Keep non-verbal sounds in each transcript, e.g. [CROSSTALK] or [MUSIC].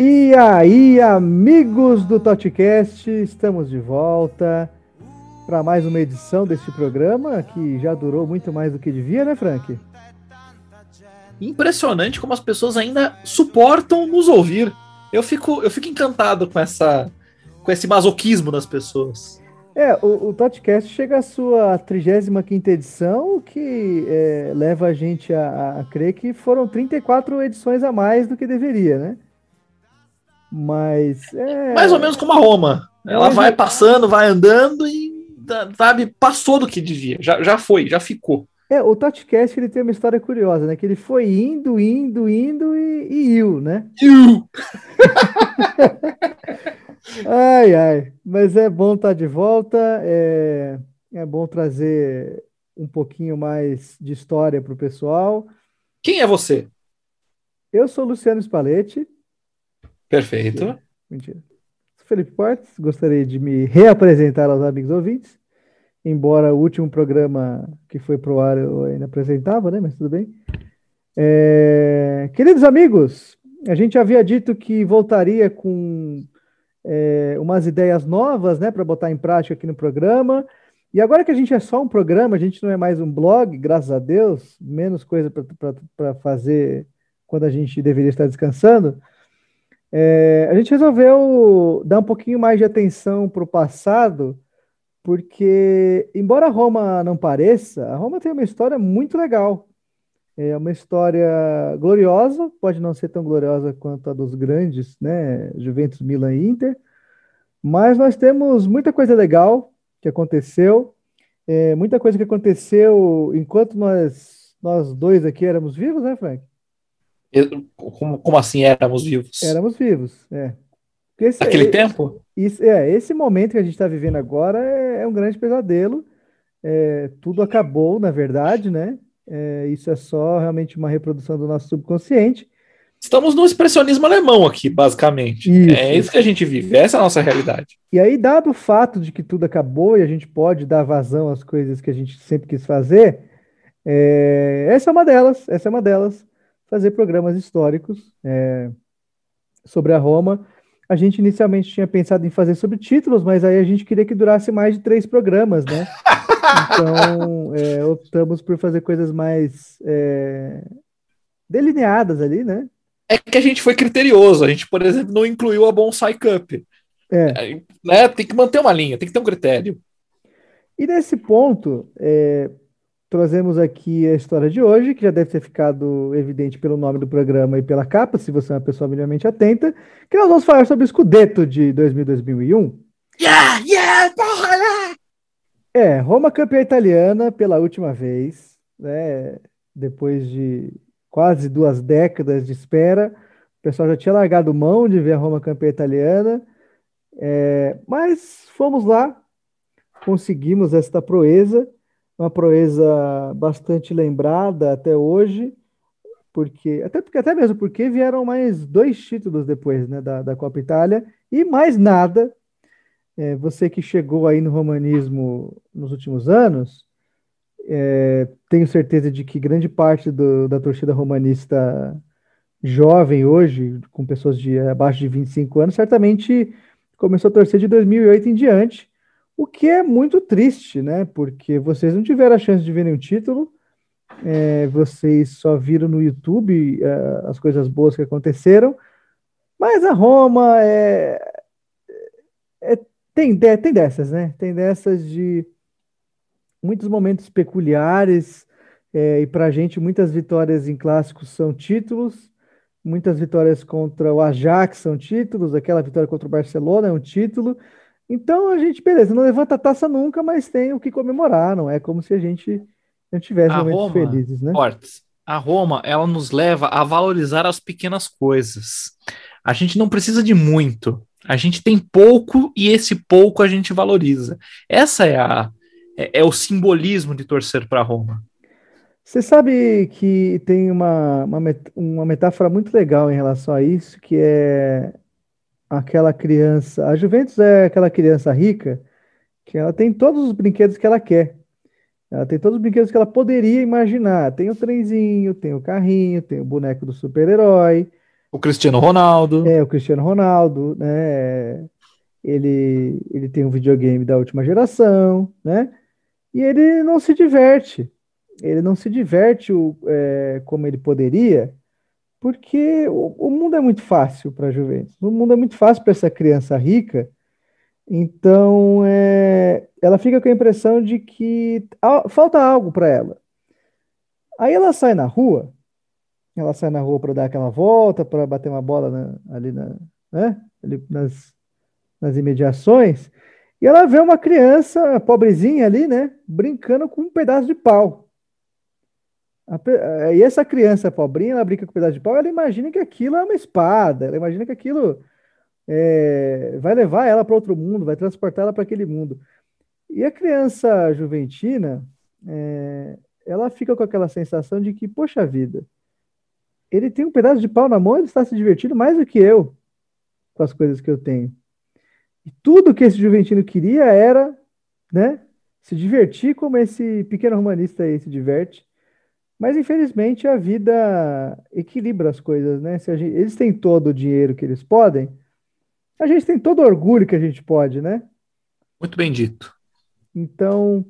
E aí, amigos do Totcast, estamos de volta para mais uma edição deste programa que já durou muito mais do que devia, né, Frank? Impressionante como as pessoas ainda suportam nos ouvir. Eu fico, eu fico encantado com essa com esse masoquismo das pessoas. É, o, o Totcast chega à sua 35 edição, o que é, leva a gente a, a crer que foram 34 edições a mais do que deveria, né? Mas. É... Mais ou menos como a Roma. Ela vai passando, vai andando e, sabe, passou do que devia. Já, já foi, já ficou. É, o Totcast ele tem uma história curiosa, né? Que ele foi indo, indo, indo e, e iu, né? Iu! [LAUGHS] ai, ai. Mas é bom estar tá de volta. É, é bom trazer um pouquinho mais de história para o pessoal. Quem é você? Eu sou Luciano Spalletti. Perfeito. Mentira. Mentira. Felipe Portes, gostaria de me reapresentar aos amigos ouvintes, embora o último programa que foi pro ar eu ainda apresentava, né? Mas tudo bem. É... Queridos amigos, a gente havia dito que voltaria com é, umas ideias novas, né, para botar em prática aqui no programa. E agora que a gente é só um programa, a gente não é mais um blog, graças a Deus, menos coisa para fazer quando a gente deveria estar descansando. É, a gente resolveu dar um pouquinho mais de atenção para o passado, porque, embora Roma não pareça, a Roma tem uma história muito legal. É uma história gloriosa, pode não ser tão gloriosa quanto a dos grandes, né? Juventus, Milan e Inter, mas nós temos muita coisa legal que aconteceu, é, muita coisa que aconteceu enquanto nós, nós dois aqui éramos vivos, né, Frank? Como, como assim éramos vivos? Éramos vivos, é. Esse, Aquele é, tempo? Isso, é, esse momento que a gente está vivendo agora é, é, um grande pesadelo. É, tudo acabou, na verdade, né? É, isso é só realmente uma reprodução do nosso subconsciente. Estamos no expressionismo alemão aqui, basicamente. Isso. É isso que a gente vive, essa é a nossa realidade. E aí, dado o fato de que tudo acabou e a gente pode dar vazão às coisas que a gente sempre quis fazer, é, essa é uma delas, essa é uma delas fazer programas históricos é, sobre a Roma. A gente inicialmente tinha pensado em fazer sobre títulos, mas aí a gente queria que durasse mais de três programas, né? Então, é, optamos por fazer coisas mais é, delineadas ali, né? É que a gente foi criterioso. A gente, por exemplo, não incluiu a Bonsai Cup. É. Né? Tem que manter uma linha, tem que ter um critério. E nesse ponto, é, Trazemos aqui a história de hoje, que já deve ter ficado evidente pelo nome do programa e pela capa, se você é uma pessoa minimamente atenta, que nós vamos falar sobre o Scudetto de 2000-2001. Yeah, yeah, porra, yeah! É, Roma campeã italiana pela última vez, né? Depois de quase duas décadas de espera, o pessoal já tinha largado mão de ver a Roma campeã italiana, é, mas fomos lá, conseguimos esta proeza uma proeza bastante lembrada até hoje, porque até porque até mesmo porque vieram mais dois títulos depois, né, da, da Copa Itália e mais nada. É, você que chegou aí no romanismo nos últimos anos, é, tenho certeza de que grande parte do, da torcida romanista jovem hoje, com pessoas de abaixo de 25 anos, certamente começou a torcer de 2008 em diante, o que é muito triste, né? Porque vocês não tiveram a chance de ver nenhum título, é, vocês só viram no YouTube é, as coisas boas que aconteceram, mas a Roma é, é, tem, tem dessas, né? Tem dessas de muitos momentos peculiares, é, e para a gente muitas vitórias em clássicos são títulos, muitas vitórias contra o Ajax são títulos, aquela vitória contra o Barcelona é um título, então a gente, beleza, não levanta a taça nunca, mas tem o que comemorar, não é como se a gente não tivesse a momentos Roma, felizes, né? Fortes. A Roma, ela nos leva a valorizar as pequenas coisas. A gente não precisa de muito. A gente tem pouco e esse pouco a gente valoriza. Essa é a é, é o simbolismo de torcer para Roma. Você sabe que tem uma, uma, uma metáfora muito legal em relação a isso, que é aquela criança. A Juventus é aquela criança rica que ela tem todos os brinquedos que ela quer. Ela tem todos os brinquedos que ela poderia imaginar. Tem o trenzinho, tem o carrinho, tem o boneco do super-herói, O Cristiano Ronaldo. É, o Cristiano Ronaldo, né? Ele, ele tem um videogame da última geração, né? E ele não se diverte. Ele não se diverte o, é, como ele poderia, porque o, o mundo é muito fácil para a Juventus. O mundo é muito fácil para essa criança rica. Então, é, ela fica com a impressão de que falta algo para ela. Aí ela sai na rua ela sai na rua para dar aquela volta, para bater uma bola na, ali, na, né? ali nas, nas imediações, e ela vê uma criança pobrezinha ali, né, brincando com um pedaço de pau. A, e essa criança pobrinha, ela brinca com um pedaço de pau, ela imagina que aquilo é uma espada, ela imagina que aquilo é, vai levar ela para outro mundo, vai transportar ela para aquele mundo. E a criança juventina, é, ela fica com aquela sensação de que, poxa vida, ele tem um pedaço de pau na mão, ele está se divertindo mais do que eu com as coisas que eu tenho. E tudo que esse Juventino queria era, né, se divertir como esse pequeno romanista aí se diverte. Mas infelizmente a vida equilibra as coisas, né? Se gente, eles têm todo o dinheiro que eles podem, a gente tem todo o orgulho que a gente pode, né? Muito bem dito. Então,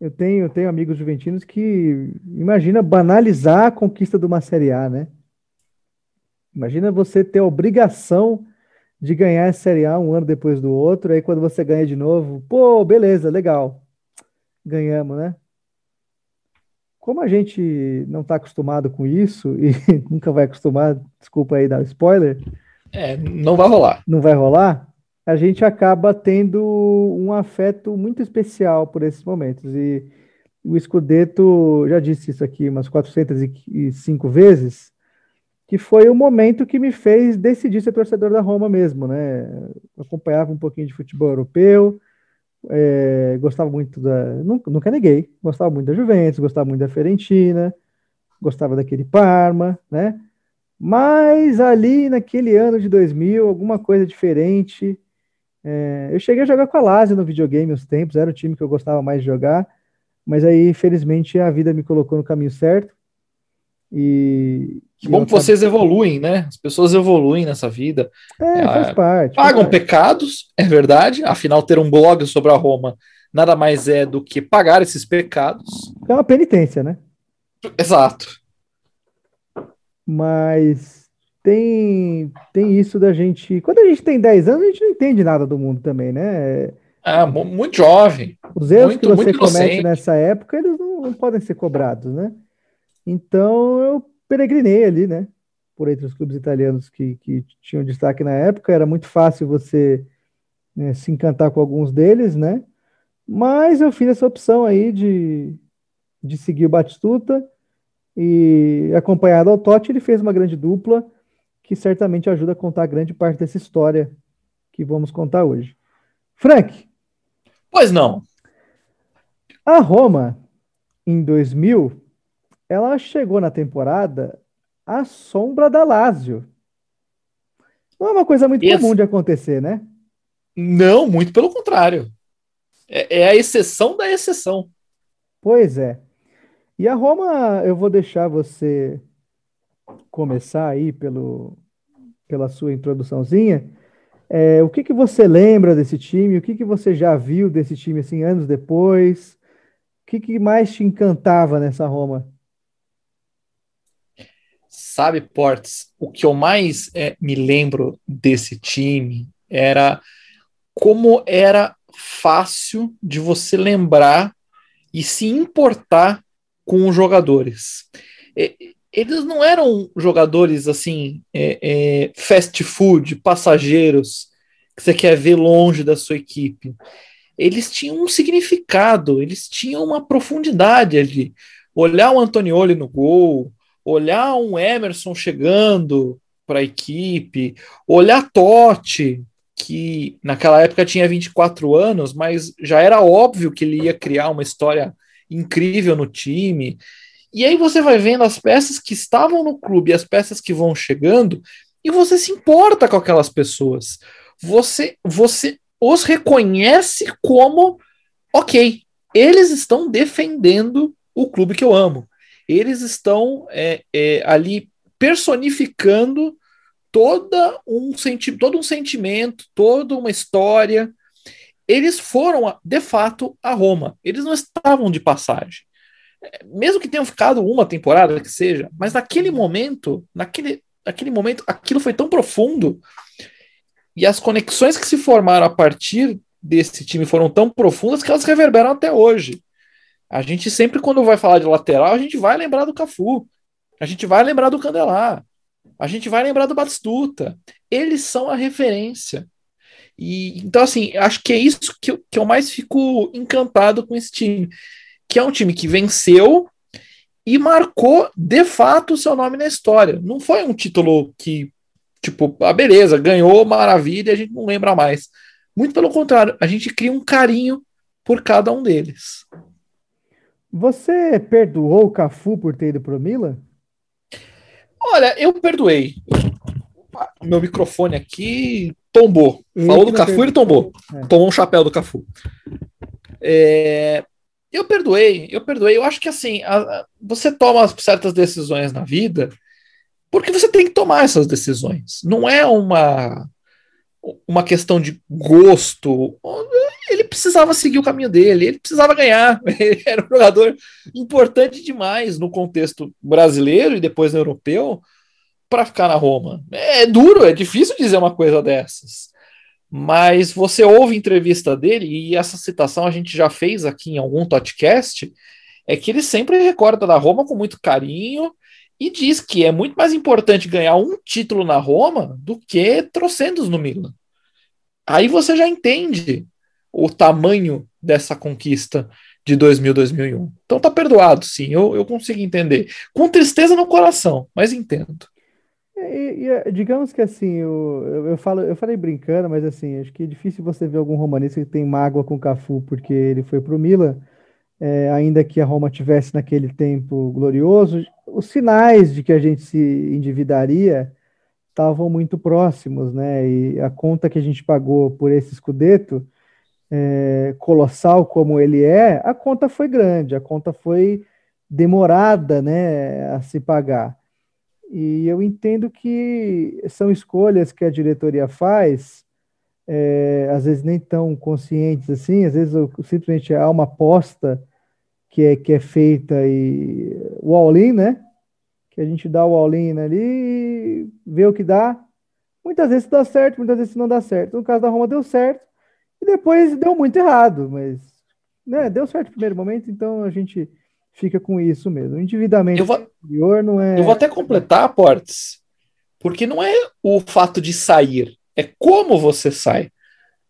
eu tenho, eu tenho amigos juventinos que imagina banalizar a conquista de uma Série A, né? Imagina você ter a obrigação de ganhar a Série A um ano depois do outro, aí quando você ganha de novo, pô, beleza, legal, ganhamos, né? Como a gente não está acostumado com isso e [LAUGHS] nunca vai acostumar, desculpa aí dar spoiler. É, não vai rolar. Não vai rolar? a gente acaba tendo um afeto muito especial por esses momentos. E o Scudetto, já disse isso aqui umas 405 vezes, que foi o momento que me fez decidir ser torcedor da Roma mesmo, né? Eu acompanhava um pouquinho de futebol europeu, é, gostava muito da. Nunca, nunca neguei, gostava muito da Juventus, gostava muito da Fiorentina, gostava daquele Parma, né? Mas ali naquele ano de 2000, alguma coisa diferente é, eu cheguei a jogar com a Lazio no videogame uns tempos, era o time que eu gostava mais de jogar, mas aí, infelizmente, a vida me colocou no caminho certo. E. Que bom que vocês evoluem, né? As pessoas evoluem nessa vida. É, é faz parte. Pagam faz pecados, é verdade. Afinal, ter um blog sobre a Roma nada mais é do que pagar esses pecados. É uma penitência, né? Exato. Mas tem, tem isso da gente. Quando a gente tem 10 anos, a gente não entende nada do mundo também, né? Ah, muito jovem. Os erros muito, que você comete nessa época, eles não, não, podem ser cobrados, né? Então eu peregrinei ali, né? Por entre os clubes italianos que, que tinham destaque na época, era muito fácil você né, se encantar com alguns deles, né? Mas eu fiz essa opção aí de, de seguir o Batistuta e acompanhado ao Totti, ele fez uma grande dupla que certamente ajuda a contar grande parte dessa história que vamos contar hoje. Frank. Pois não. A Roma, em 2000, ela chegou na temporada à sombra da Lazio. Não é uma coisa muito Esse... comum de acontecer, né? Não, muito pelo contrário. É, é a exceção da exceção. Pois é. E a Roma, eu vou deixar você começar aí pelo, pela sua introduçãozinha, é, o que, que você lembra desse time? O que, que você já viu desse time assim anos depois? O que, que mais te encantava nessa Roma? Sabe, Portes, o que eu mais é, me lembro desse time era como era fácil de você lembrar e se importar com os jogadores. Eles não eram jogadores assim, é, é, fast food, passageiros, que você quer ver longe da sua equipe. Eles tinham um significado, eles tinham uma profundidade ali. Olhar o Antonioli no gol, olhar um Emerson chegando para a equipe, olhar Totti, que naquela época tinha 24 anos, mas já era óbvio que ele ia criar uma história incrível no time. E aí você vai vendo as peças que estavam no clube e as peças que vão chegando, e você se importa com aquelas pessoas. Você, você os reconhece como, ok, eles estão defendendo o clube que eu amo. Eles estão é, é, ali personificando toda um senti todo um sentimento, toda uma história. Eles foram, de fato, a Roma. Eles não estavam de passagem. Mesmo que tenham ficado uma temporada, que seja, mas naquele momento, naquele, naquele momento, aquilo foi tão profundo e as conexões que se formaram a partir desse time foram tão profundas que elas reverberam até hoje. A gente sempre, quando vai falar de lateral, a gente vai lembrar do Cafu, a gente vai lembrar do Candelar, a gente vai lembrar do Batistuta. Eles são a referência. E então, assim, acho que é isso que eu, que eu mais fico encantado com esse time, que é um time que venceu e marcou de fato o seu nome na história. Não foi um título que, tipo, ah, beleza, ganhou, maravilha, a gente não lembra mais. Muito pelo contrário, a gente cria um carinho por cada um deles. Você perdoou o Cafu por ter ido pro Milan? Olha, eu perdoei. meu microfone aqui tombou. Ele Falou do Cafu, ele tombou. É. Tomou um chapéu do Cafu. É, eu perdoei, eu perdoei. Eu acho que assim, a, a, você toma certas decisões na vida porque você tem que tomar essas decisões. Não é uma uma questão de gosto. Ele precisava seguir o caminho dele, ele precisava ganhar. [LAUGHS] Ele era um jogador importante demais no contexto brasileiro e depois no europeu para ficar na Roma. É duro, é difícil dizer uma coisa dessas. Mas você ouve entrevista dele, e essa citação a gente já fez aqui em algum podcast, é que ele sempre recorda da Roma com muito carinho e diz que é muito mais importante ganhar um título na Roma do que trocentos no Milan. Aí você já entende o tamanho dessa conquista de 2000, 2001. Então tá perdoado, sim, eu, eu consigo entender. Com tristeza no coração, mas entendo. E, e, digamos que assim, eu, eu, eu, falo, eu falei brincando, mas assim, acho que é difícil você ver algum romanista que tem mágoa com Cafu porque ele foi pro Milan é, ainda que a Roma tivesse naquele tempo glorioso, os sinais de que a gente se endividaria estavam muito próximos, né? E a conta que a gente pagou por esse escudeto, é, colossal como ele é, a conta foi grande, a conta foi demorada, né, a se pagar. E eu entendo que são escolhas que a diretoria faz é, às vezes nem tão conscientes assim, às vezes simplesmente há uma aposta que é, que é feita e o all-in, né? Que a gente dá o all-in ali e vê o que dá. Muitas vezes dá certo, muitas vezes não dá certo. No caso da Roma deu certo e depois deu muito errado, mas né, deu certo no primeiro momento, então a gente fica com isso mesmo. O endividamento eu vou, não é. Eu vou até completar, Portes, porque não é o fato de sair, é como você sai.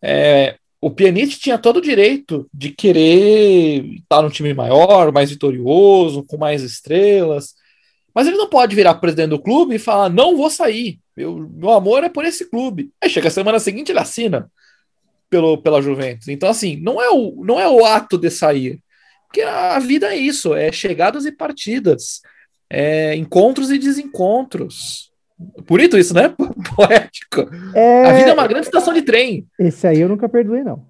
É, o Pjanic tinha todo o direito de querer estar num time maior, mais vitorioso, com mais estrelas, mas ele não pode virar presidente do clube e falar: não vou sair, meu, meu amor é por esse clube. Aí chega a semana seguinte ele assina pelo, pela Juventus. Então, assim, não é, o, não é o ato de sair, porque a vida é isso: é chegadas e partidas, é encontros e desencontros. Bonito isso, né? [LAUGHS] Poético. É... A vida é uma grande estação de trem. Esse aí eu nunca perdoei, não.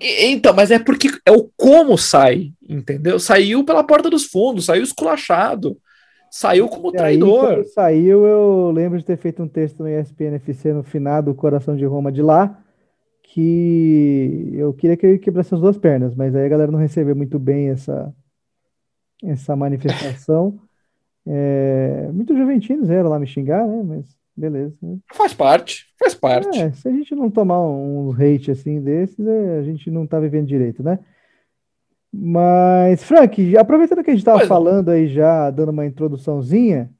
Então, mas é porque é o como sai, entendeu? Saiu pela porta dos fundos, saiu esculachado, saiu como e traidor. Aí, saiu, eu lembro de ter feito um texto no ESPN FC no final do Coração de Roma de lá, que eu queria que ele quebrasse as duas pernas, mas aí a galera não recebeu muito bem essa, essa manifestação. [LAUGHS] É, muitos juventinos eram lá me xingar, né? Mas beleza. Né? Faz parte, faz parte. É, se a gente não tomar um hate assim desses, é, a gente não tá vivendo direito, né? Mas, Frank, aproveitando que a gente estava é. falando aí já, dando uma introduçãozinha,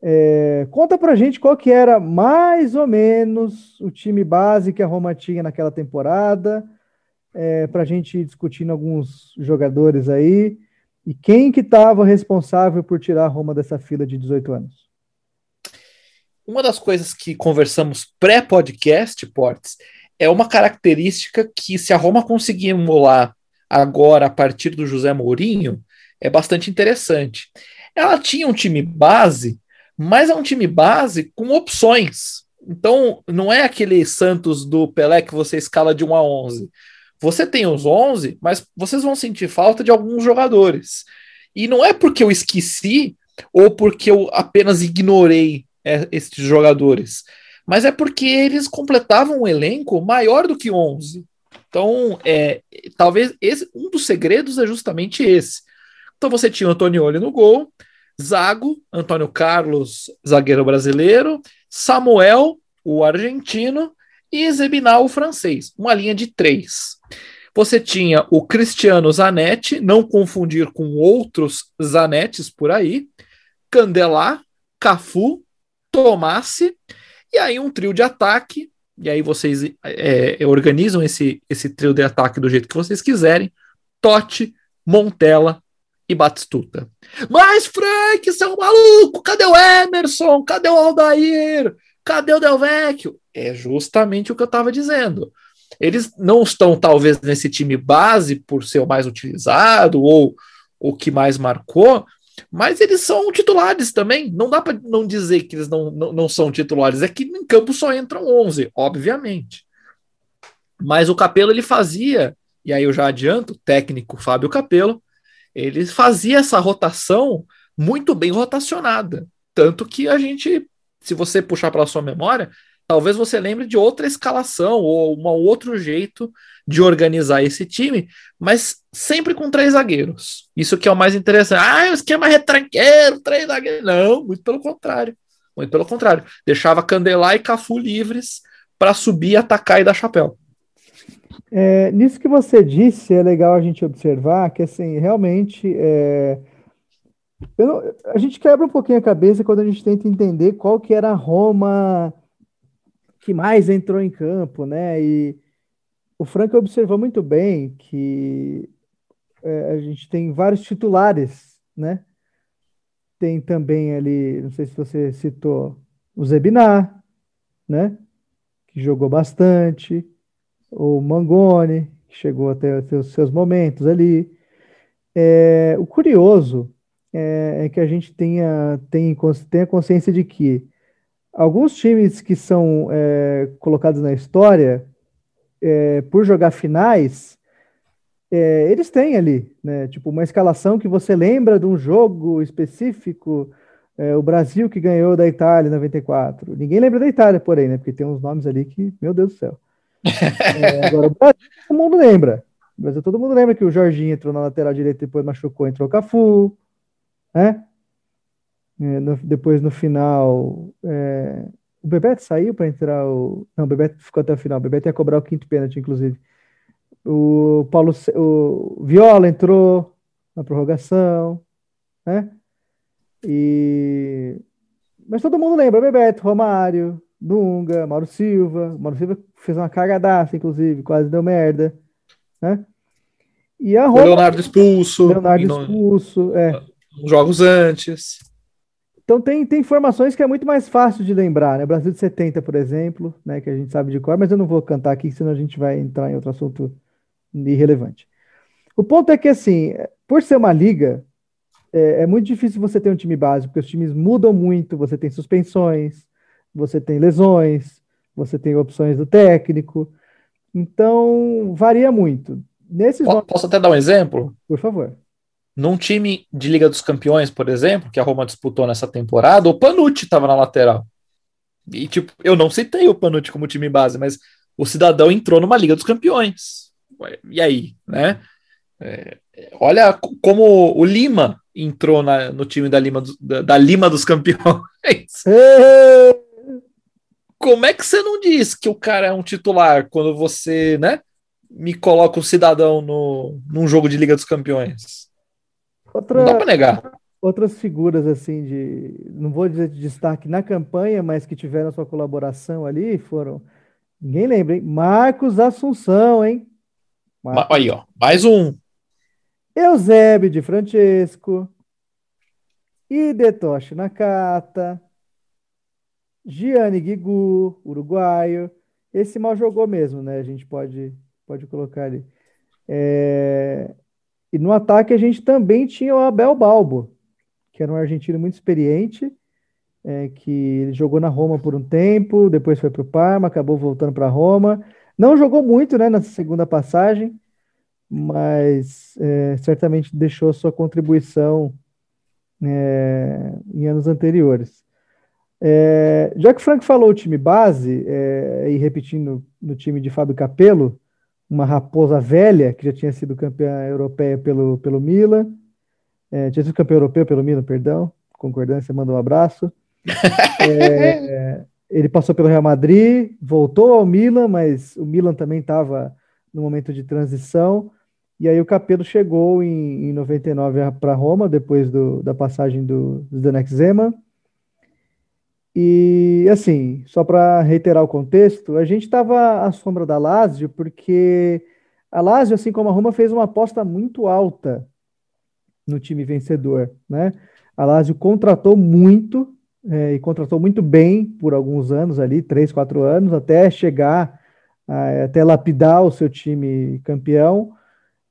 é, conta pra gente qual que era mais ou menos o time base que a Roma tinha naquela temporada, é, pra gente ir discutindo alguns jogadores aí. E quem que estava responsável por tirar a Roma dessa fila de 18 anos? Uma das coisas que conversamos pré-podcast, Portes, é uma característica que se a Roma conseguir emular agora a partir do José Mourinho, é bastante interessante. Ela tinha um time base, mas é um time base com opções. Então, não é aquele Santos do Pelé que você escala de 1 a 11. Você tem os 11, mas vocês vão sentir falta de alguns jogadores. E não é porque eu esqueci ou porque eu apenas ignorei é, esses jogadores, mas é porque eles completavam um elenco maior do que 11. Então, é, talvez esse, um dos segredos é justamente esse. Então você tinha o Antonioli no gol, Zago, Antônio Carlos, zagueiro brasileiro, Samuel, o argentino, e Zebinal, o francês. Uma linha de três. Você tinha o Cristiano Zanetti, não confundir com outros Zanettes por aí, Candelá, Cafu, Tomassi, e aí um trio de ataque, e aí vocês é, organizam esse, esse trio de ataque do jeito que vocês quiserem, Totti, Montella e Batistuta. Mas, Frank, você é um maluco, cadê o Emerson? Cadê o Aldair? Cadê o Del Vecchio? É justamente o que eu estava dizendo. Eles não estão, talvez, nesse time base por ser o mais utilizado ou o que mais marcou, mas eles são titulares também. Não dá para não dizer que eles não, não, não, são titulares. É que em campo só entram 11, obviamente. Mas o Capelo ele fazia, e aí eu já adianto, técnico Fábio Capelo, ele fazia essa rotação muito bem rotacionada. Tanto que a gente, se você puxar pela sua memória, talvez você lembre de outra escalação ou um outro jeito de organizar esse time, mas sempre com três zagueiros. Isso que é o mais interessante. Ah, o esquema retranqueiro, três zagueiros. Não, muito pelo contrário. Muito pelo contrário. Deixava Candelá e Cafu livres para subir, atacar e dar chapéu. É, nisso que você disse, é legal a gente observar que, assim, realmente, é, não, a gente quebra um pouquinho a cabeça quando a gente tenta entender qual que era a Roma que mais entrou em campo, né? E o Franco observou muito bem que é, a gente tem vários titulares, né? Tem também ali, não sei se você citou, o Zebinar, né? Que jogou bastante, o Mangone, que chegou até os seus momentos ali. É, o curioso é, é, que a gente tenha, tenha, tenha consciência de que alguns times que são é, colocados na história é, por jogar finais, é, eles têm ali, né? Tipo, uma escalação que você lembra de um jogo específico. É, o Brasil que ganhou da Itália em 94. Ninguém lembra da Itália, porém, né? Porque tem uns nomes ali que, meu Deus do céu. É, agora, o Brasil todo mundo lembra. O Brasil todo mundo lembra que o Jorginho entrou na lateral direita depois machucou, entrou o Cafu, né? É, no, depois no final, é, o Bebeto saiu para entrar o. Não, o Bebeto ficou até o final. O Bebeto ia cobrar o quinto pênalti, inclusive. O Paulo, o Viola entrou na prorrogação, né? E mas todo mundo lembra, Bebeto, Romário, Dunga, Mauro Silva. Mauro Silva fez uma cagadaça, inclusive, quase deu merda, né? E a Roma, Leonardo expulso. Leonardo expulso, é. Jogos antes. Então tem, tem informações que é muito mais fácil de lembrar, né? Brasil de 70, por exemplo, né? Que a gente sabe de cor, mas eu não vou cantar aqui, senão a gente vai entrar em outro assunto irrelevante. O ponto é que, assim, por ser uma liga, é, é muito difícil você ter um time básico, porque os times mudam muito, você tem suspensões, você tem lesões, você tem opções do técnico. Então, varia muito. Nesses Posso até dar um exemplo? Por favor. Num time de Liga dos Campeões, por exemplo, que a Roma disputou nessa temporada, o Panucci estava na lateral. E, tipo, eu não citei o Panucci como time base, mas o cidadão entrou numa Liga dos Campeões. E aí, né? É, olha como o Lima entrou na, no time da Lima, da, da Lima dos Campeões. Como é que você não diz que o cara é um titular quando você, né, me coloca o cidadão no, num jogo de Liga dos Campeões? Outra, não dá para negar. Outras figuras, assim, de. Não vou dizer de destaque na campanha, mas que tiveram sua colaboração ali foram. Ninguém lembra, hein? Marcos Assunção, hein? Marcos. Aí, ó. Mais um. Eusébio de Francesco. Idetoshi Nakata. Gianni Guigu, uruguaio. Esse mal jogou mesmo, né? A gente pode, pode colocar ali. É... E no ataque a gente também tinha o Abel Balbo, que era um argentino muito experiente, é, que ele jogou na Roma por um tempo, depois foi para o Parma, acabou voltando para Roma. Não jogou muito né, nessa segunda passagem, mas é, certamente deixou sua contribuição é, em anos anteriores. É, já que o Frank falou o time base, é, e repetindo no time de Fábio Capello, uma raposa velha, que já tinha sido campeã europeia pelo, pelo Milan, é, tinha sido campeão europeu pelo Milan, perdão, concordância, manda um abraço. [LAUGHS] É, ele passou pelo Real Madrid, voltou ao Milan, mas o Milan também estava no momento de transição. E aí o Capello chegou em, em 99 para Roma, depois do, da passagem do, do Zdenek Zeman. E assim, só para reiterar o contexto, a gente estava à sombra da Lazio porque a Lazio, assim como a Roma, fez uma aposta muito alta no time vencedor, né? A Lazio contratou muito é, e contratou muito bem por alguns anos ali, três, quatro anos, até chegar, a, até lapidar o seu time campeão.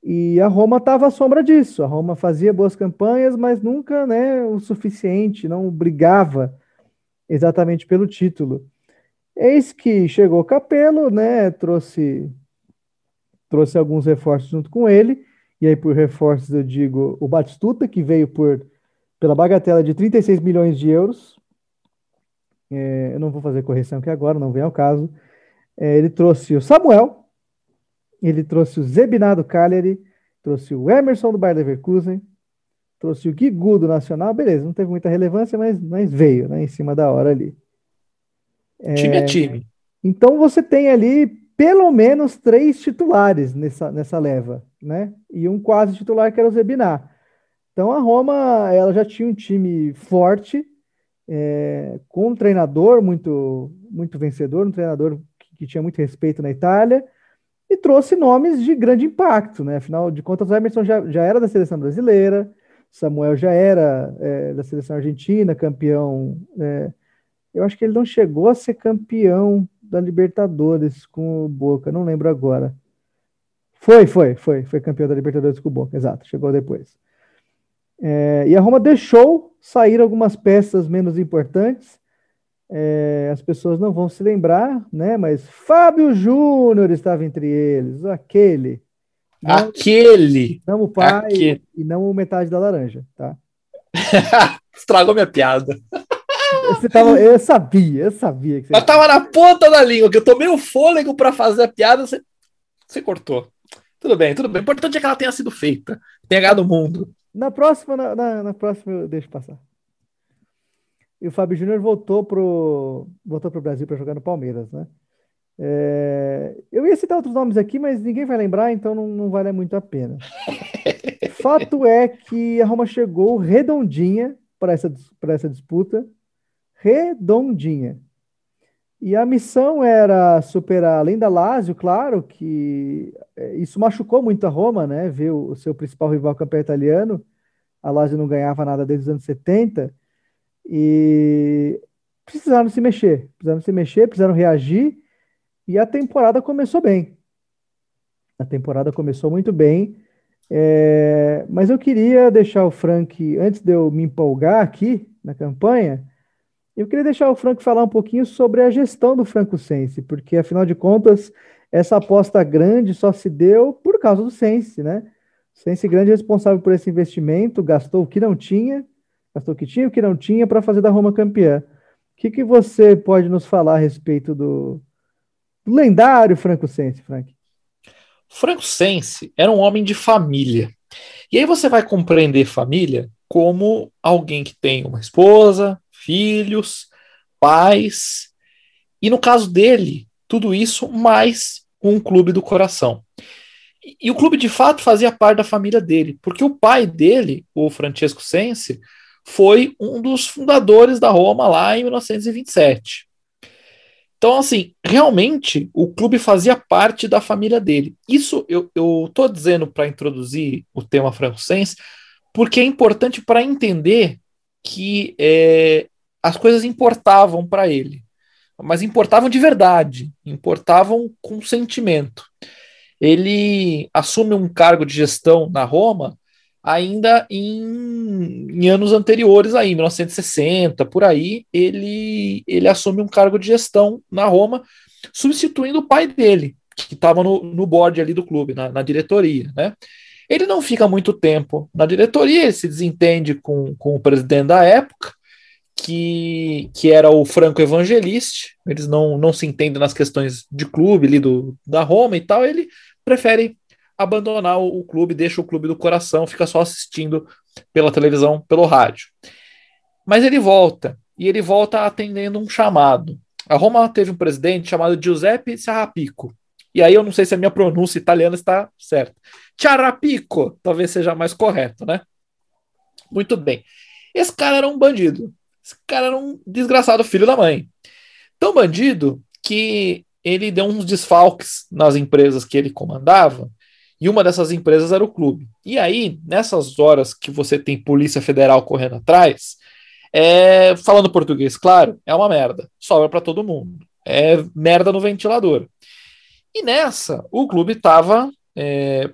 E a Roma estava à sombra disso. A Roma fazia boas campanhas, mas nunca né, o suficiente, não brigava exatamente pelo título. Eis que chegou Capello, né, trouxe, trouxe alguns reforços junto com ele, e aí por reforços eu digo o Batistuta, que veio por, pela bagatela de 36 milhões de euros, é, eu não vou fazer correção aqui agora, não vem ao caso, é, ele trouxe o Samuel, ele trouxe o Zebinado Cagliari, trouxe o Emerson do Bayer Leverkusen, trouxe o Guigu do Nacional, beleza, não teve muita relevância, mas, mas veio, né, em cima da hora ali. É, time é time. Então você tem ali pelo menos três titulares nessa, nessa leva, né? E um quase titular que era o Zebinar. Então a Roma ela já tinha um time forte, é, com um treinador muito, muito vencedor, um treinador que, que, tinha muito respeito na Itália, e trouxe nomes de grande impacto, né? Afinal de contas, o Emerson já, já era da seleção brasileira, Samuel já era é, da seleção argentina, campeão. É, eu acho que ele não chegou a ser campeão da Libertadores com o Boca, não lembro agora. Foi, foi, foi, foi campeão da Libertadores com o Boca, exato, chegou depois. É, e a Roma deixou sair algumas peças menos importantes. É, as pessoas não vão se lembrar, né? Mas Fábio Júnior estava entre eles, aquele não, Aquele! Não o pai aquele. e não o metade da laranja, tá? [LAUGHS] Estragou minha piada. Você tava, eu sabia, eu sabia. Que você... Eu tava na ponta da língua, que eu tomei o fôlego para fazer a piada, você, você cortou. Tudo bem, tudo bem. O importante é que ela tenha sido feita. Tenha ganhado o mundo. Na próxima, na, na, na próxima eu deixo passar. E o Fábio Júnior voltou pro, voltou pro Brasil para jogar no Palmeiras, né? É, eu ia citar outros nomes aqui, mas ninguém vai lembrar, então não, não vale muito a pena. [LAUGHS] Fato é que a Roma chegou redondinha para essa, essa disputa. Redondinha. E a missão era superar, além da Lazio, claro, que é, isso machucou muito a Roma, né? Ver o, o seu principal rival campeão italiano. A Lazio não ganhava nada desde os anos 70. E precisaram se mexer. Precisaram se mexer, precisaram reagir. E a temporada começou bem. A temporada começou muito bem. É, mas eu queria deixar o Frank, antes de eu me empolgar aqui na campanha, eu queria deixar o Frank falar um pouquinho sobre a gestão do Franco Sense, porque afinal de contas, essa aposta grande só se deu por causa do Sense, né? O Sense grande é responsável por esse investimento, gastou o que não tinha, gastou o que tinha e o que não tinha para fazer da Roma campeã. O que, que você pode nos falar a respeito do, lendário Franco Sense, Frank. Franco Sense era um homem de família. E aí você vai compreender família como alguém que tem uma esposa, filhos, pais, e no caso dele, tudo isso mais um clube do coração. E, o clube de fato fazia parte da família dele, porque o pai dele, o Francesco Sense, foi um dos fundadores da Roma lá em 1927. Então, assim, realmente o clube fazia parte da família dele. Isso eu, eu tô dizendo para introduzir o tema franco-sense, porque é importante para entender que é, as coisas importavam para ele, mas importavam de verdade, importavam com sentimento. Ele assume um cargo de gestão na Roma ainda em, em, anos anteriores, aí, 1960, por aí, ele, ele assume um cargo de gestão na Roma, substituindo o pai dele, que estava no, no board ali do clube, na, na, diretoria, né? Ele não fica muito tempo na diretoria, ele se desentende com, com o presidente da época, que, que era o Franco Evangelista, eles não, não se entendem nas questões de clube ali do, da Roma e tal, ele prefere abandonar o, o clube, deixa o clube do coração, fica só assistindo pela televisão, pelo rádio. Mas ele volta, e ele volta atendendo um chamado. A Roma teve um presidente chamado Giuseppe Sarrapico. E aí eu não sei se a minha pronúncia italiana está certa. Ciarapico, talvez seja mais correto, né? Muito bem. Esse cara era um bandido. Esse cara era um desgraçado filho da mãe. Tão bandido que ele deu uns desfalques nas empresas que ele comandava, e uma dessas empresas era o clube. E aí, nessas horas que você tem Polícia Federal correndo atrás, é, falando português, claro, é uma merda. Sobra para todo mundo. É merda no ventilador. E nessa, o clube estava é,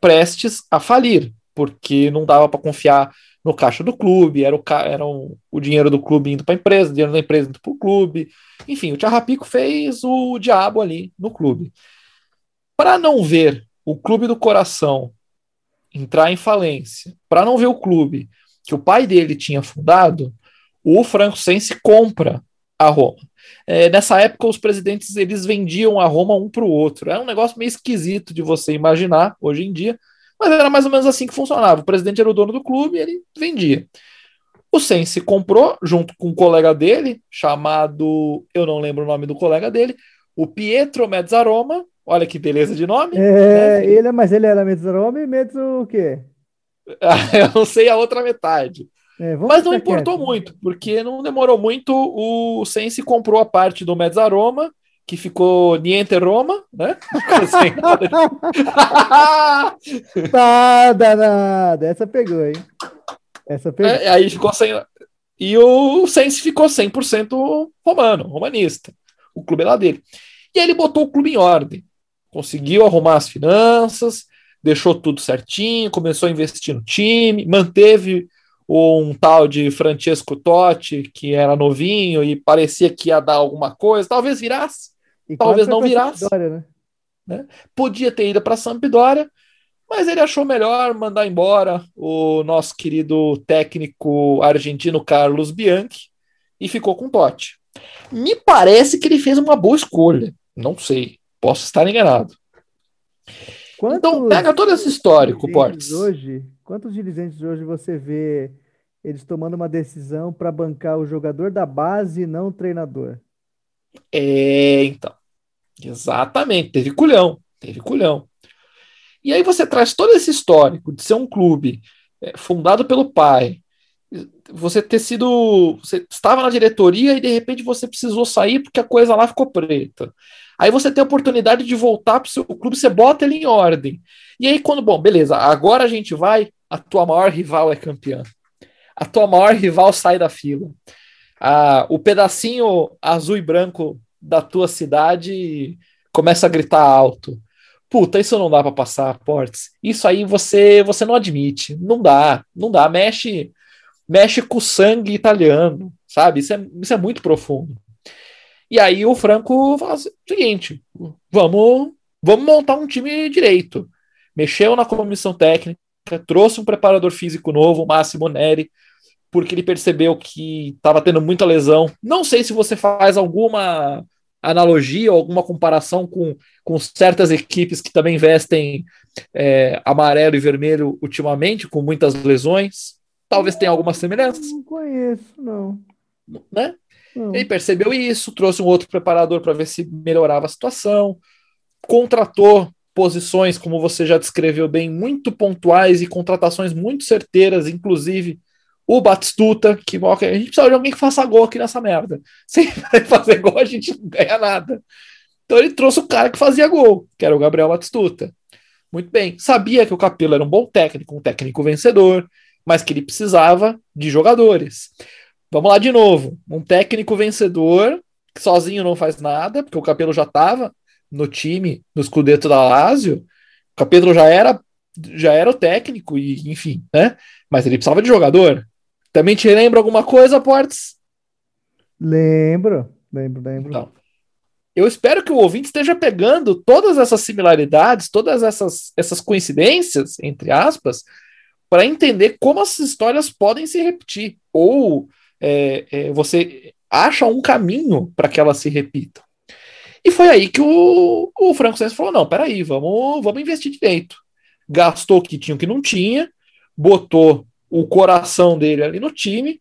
prestes a falir, porque não dava para confiar no caixa do clube, era o, era o, o dinheiro do clube indo para a empresa, o dinheiro da empresa indo para o clube. Enfim, o Tiarrapico fez o diabo ali no clube. Para não ver o clube do coração entrar em falência, para não ver o clube que o pai dele tinha fundado, o Franco Sense compra a Roma. É, nessa época, os presidentes eles vendiam a Roma um para o outro. É um negócio meio esquisito de você imaginar hoje em dia, mas era mais ou menos assim que funcionava. O presidente era o dono do clube e ele vendia. O Sense comprou, junto com um colega dele, chamado, eu não lembro o nome do colega dele, o Pietro Mezzaroma. Olha que beleza de nome. É, né? ele, mas ele era Mezzaroma e Mezzo o quê? [LAUGHS] eu não sei a outra metade. É, mas não importou quieto. muito, porque não demorou muito. O Sense comprou a parte do Mezzaroma que ficou Niente Roma, né? [LAUGHS] [LAUGHS] nada, nada. Essa pegou, hein? Essa pegou. É, aí ficou sem. E o Sense ficou 100% romano, romanista. O clube é lá dele. E aí ele botou o clube em ordem. Conseguiu arrumar as finanças, deixou tudo certinho, começou a investir no time, manteve um tal de Francesco Totti, que era novinho e parecia que ia dar alguma coisa, talvez virasse. E Talvez não virasse. né? Né? Podia ter ido para Sampdoria, mas ele achou melhor mandar embora o nosso querido técnico argentino Carlos Bianchi e ficou com o Totti. Me parece que ele fez uma boa escolha. Não sei, posso estar enganado. Quantos então pega todo esse histórico, Portes. Hoje, quantos dirigentes hoje você vê eles tomando uma decisão para bancar o jogador da base e não o treinador? É, então. Exatamente, teve culhão, teve culhão. E aí você traz todo esse histórico de ser um clube é, fundado pelo pai, você ter sido. Você estava na diretoria e de repente você precisou sair porque a coisa lá ficou preta. Aí você tem a oportunidade de voltar para o seu clube, você bota ele em ordem. E aí, quando, bom, beleza, agora a gente vai, a tua maior rival é campeã. A tua maior rival sai da fila. Ah, o pedacinho azul e branco da tua cidade começa a gritar alto. Puta, isso não dá para passar, Portes. Isso aí você você não admite. Não dá, não dá. Mexe mexe com o sangue italiano, sabe? Isso é, isso é muito profundo. E aí o Franco fala assim, seguinte, vamos vamos montar um time direito. Mexeu na comissão técnica, trouxe um preparador físico novo, Máximo Neri, porque ele percebeu que estava tendo muita lesão. Não sei se você faz alguma analogia ou alguma comparação com, com certas equipes que também vestem é, amarelo e vermelho ultimamente, com muitas lesões? Talvez tenha alguma semelhança. Não conheço, não. Né? Não. Ele percebeu isso, trouxe um outro preparador para ver se melhorava a situação, contratou posições, como você já descreveu bem, muito pontuais e contratações muito certeiras, inclusive o Batistuta, que a gente precisa de alguém que faça gol aqui nessa merda. [LAUGHS] Sem fazer gol, a gente não ganha nada. Então ele trouxe o cara que fazia gol, que era o Gabriel Batistuta. Muito bem. Sabia que o Capelo era um bom técnico, um técnico vencedor, mas que ele precisava de jogadores. Vamos lá de novo. Um técnico vencedor, que sozinho não faz nada, porque o Capelo já estava no time, no Scudetto da Lazio. O Capelo já era já era o técnico e enfim, né? Mas ele precisava de jogador. Também te lembra alguma coisa, Portes? Lembro, lembro, lembro. Então, eu espero que o ouvinte esteja pegando todas essas similaridades, todas essas, essas coincidências, entre aspas, para entender como as histórias podem se repetir, ou é, é, você acha um caminho para que elas se repitam. E foi aí que o, o Franco Senso falou: não, peraí, vamos, vamos investir direito. Gastou o que tinha o que não tinha, botou o coração dele ali no time.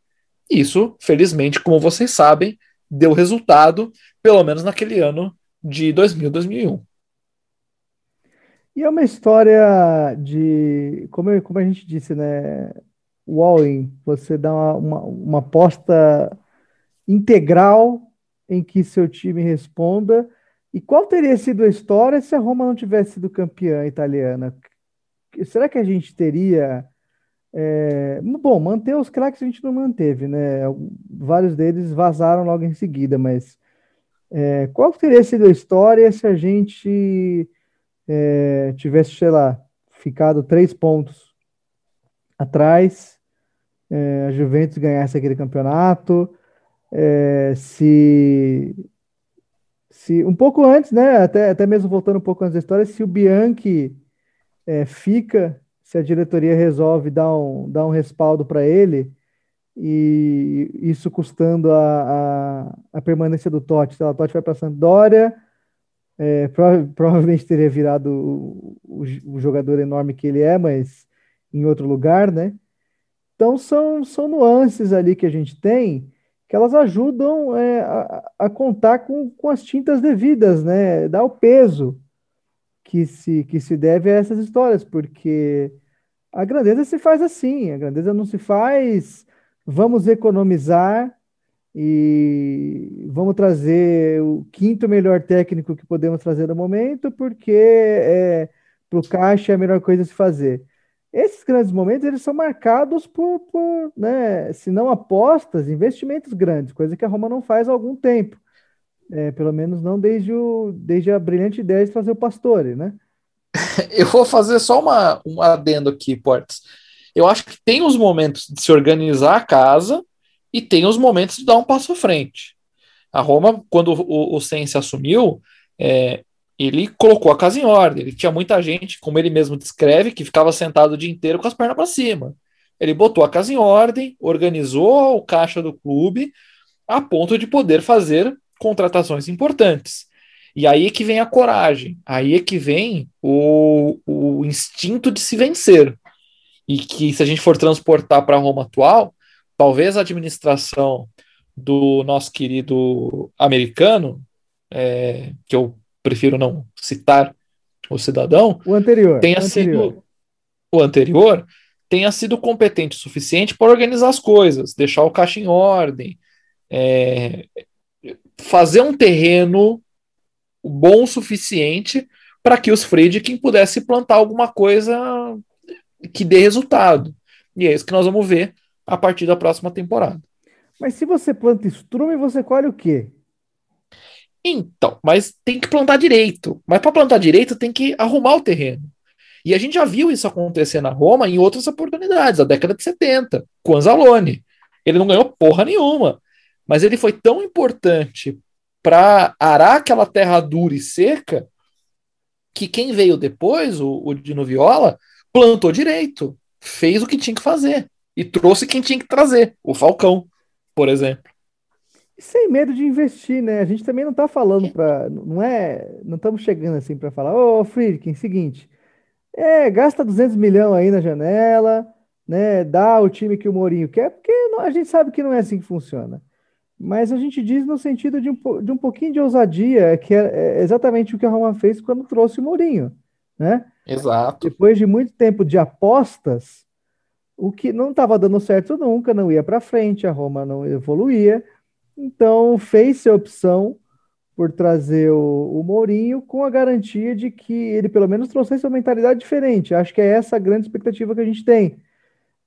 Isso, felizmente, como vocês sabem, deu resultado, pelo menos naquele ano de 2000, 2001. E é uma história de, como, como a gente disse, né? All-in, você dá uma, uma, uma aposta integral em que seu time responda. E qual teria sido a história se a Roma não tivesse sido campeã italiana? Será que a gente teria. É... Bom, manter os craques a gente não manteve, né? Vários deles vazaram logo em seguida, mas é... qual teria sido a história se a gente é... tivesse, sei lá, ficado três pontos atrás, é, a Juventus ganhasse aquele campeonato? é, se, se um pouco antes, né, até, até mesmo voltando um pouco antes da história, se o Bianchi é, fica, se a diretoria resolve dar um, dar um respaldo para ele, e isso custando a, a, a permanência do Totti. Se o Totti vai para a Sampdoria, é, prova, [LAUGHS] provavelmente teria virado o, o, o, jogador enorme que ele é, mas em outro lugar, né? Então são, são nuances ali que a gente tem que elas ajudam é, a, a, contar com, com as tintas devidas, né? Dar o peso que se, que se deve a essas histórias, porque a grandeza se faz assim, a grandeza não se faz, vamos economizar e vamos trazer o quinto melhor técnico que podemos trazer no momento, porque é, para o caixa é a melhor coisa a se fazer. Esses grandes momentos eles são marcados por, por né, se não apostas, investimentos grandes, coisa que a Roma não faz há algum tempo. É, pelo menos não desde, o, desde a brilhante ideia de trazer o Pastore, né? [LAUGHS] Eu vou fazer só uma, um adendo aqui, Portes. Eu acho que tem os momentos de se organizar a casa e tem os momentos de dar um passo à frente. A Roma, quando o, o Sense assumiu, é, ele colocou a casa em ordem. Ele tinha muita gente, como ele mesmo descreve, que ficava sentado o dia inteiro com as pernas para cima. Ele botou a casa em ordem, organizou o caixa do clube, a ponto de poder fazer contratações importantes. E aí é que vem a coragem, aí é que vem o, o instinto de se vencer. E que, se a gente for transportar para a Roma atual, talvez a administração do nosso querido americano, é, que eu prefiro não citar o cidadão, o anterior, tenha o anterior. sido o anterior tenha sido competente o suficiente para organizar as coisas, deixar o caixa em ordem, é, fazer um terreno bom o suficiente para que os Friedkin pudesse plantar alguma coisa que dê resultado. E é isso que nós vamos ver a partir da próxima temporada. Mas se você planta estrume, você colhe o quê? Então, mas tem que plantar direito. Mas para plantar direito tem que arrumar o terreno. E a gente já viu isso acontecer na Roma em outras oportunidades, a década de 70, com Anzalone. Ele não ganhou porra nenhuma, mas ele foi tão importante para arar aquela terra dura e seca que quem veio depois, o, o Dino Viola, plantou direito, fez o que tinha que fazer e trouxe quem tinha que trazer, o Falcão, por exemplo sem medo de investir, né? A gente também não está falando para, não é, não estamos chegando assim para falar, ô oh, Friedkin, seguinte, é, gasta 200 milhões aí na janela, né? Dá o time que o Mourinho quer, porque não, a gente sabe que não é assim que funciona. Mas a gente diz no sentido de um, de um pouquinho de ousadia, que é, é exatamente o que a Roma fez quando trouxe o Mourinho, né? Exato. Depois de muito tempo de apostas, o que não estava dando certo nunca, não ia para frente, a Roma não evoluía. Então, fez-se a opção por trazer o, o Mourinho com a garantia de que ele pelo menos trouxesse uma mentalidade diferente. Acho que é essa a grande expectativa que a gente tem.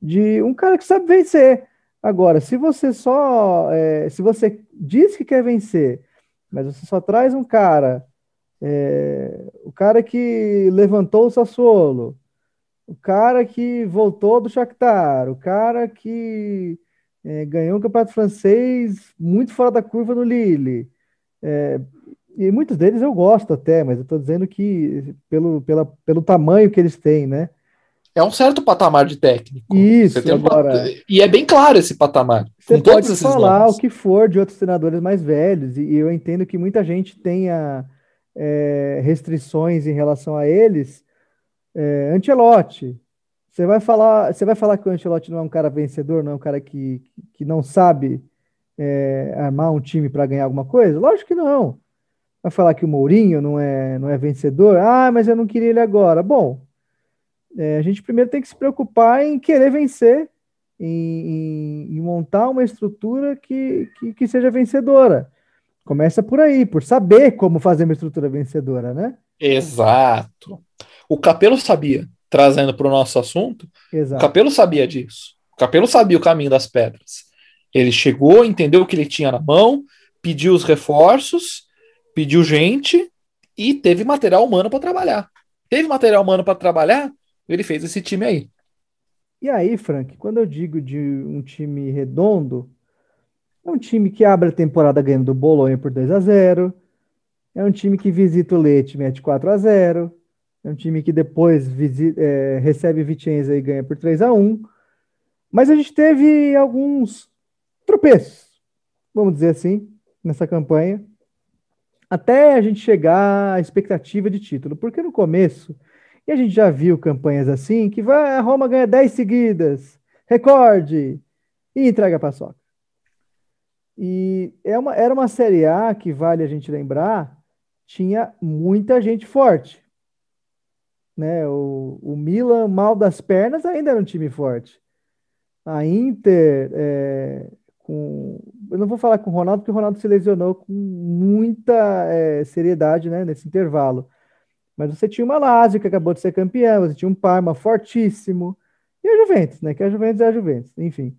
De um cara que sabe vencer. Agora, se você só. É, se você diz que quer vencer, mas você só traz um cara. É, o cara que levantou o Sassuolo, o cara que voltou do Shakhtar, o cara que é, ganhou o campeonato francês muito fora da curva no Lille. É, e muitos deles eu gosto até, mas eu estou dizendo que pelo, pela, pelo tamanho que eles têm, né? é um certo patamar de técnico. Isso, um agora. pat... E é bem claro esse patamar. Você pode falar nomes. o que for de outros treinadores mais velhos, e eu entendo que muita gente tenha é, restrições em relação a eles. É, Ancelotti. Você vai falar, você vai falar que o Ancelotti não é um cara vencedor, não é um cara que, que não sabe é, armar um time para ganhar alguma coisa? Lógico que não. Vai falar que o Mourinho não é, não é vencedor? Ah, mas eu não queria ele agora. Bom, é, a gente primeiro tem que se preocupar em querer vencer, em, em, em montar uma estrutura que, que, que, seja vencedora. Começa por aí, por saber como fazer uma estrutura vencedora, né? Exato. O Capelo sabia, trazendo para o nosso assunto, Exato. o Capelo sabia disso. O Capelo sabia o caminho das pedras. Ele chegou, entendeu o que ele tinha na mão, pediu os reforços, pediu gente e teve material humano para trabalhar. Teve material humano para trabalhar, ele fez esse time aí. E aí, Frank, quando eu digo de um time redondo, é um time que abre a temporada ganhando do Bolonha por 2 a 0 é um time que visita o Leite, mete 4 a 0 é um time que depois visita, é, recebe Vicenza e ganha por 3 a 1 Mas a gente teve alguns tropeços, vamos dizer assim, nessa campanha, até a gente chegar à expectativa de título. Porque no começo e a gente já viu campanhas assim, que vai, a Roma ganha 10 seguidas, recorde, e entrega a paçoca. E é uma, era uma Série A que, vale a gente lembrar, tinha muita gente forte. Né? O, o Milan, mal das pernas, ainda era um time forte. A Inter, é, com, eu não vou falar com o Ronaldo, porque o Ronaldo se lesionou com muita é, seriedade né, nesse intervalo. Mas você tinha uma Lazio que acabou de ser campeã, você tinha um Parma fortíssimo. E a Juventus, né? Que a Juventus é a Juventus, enfim.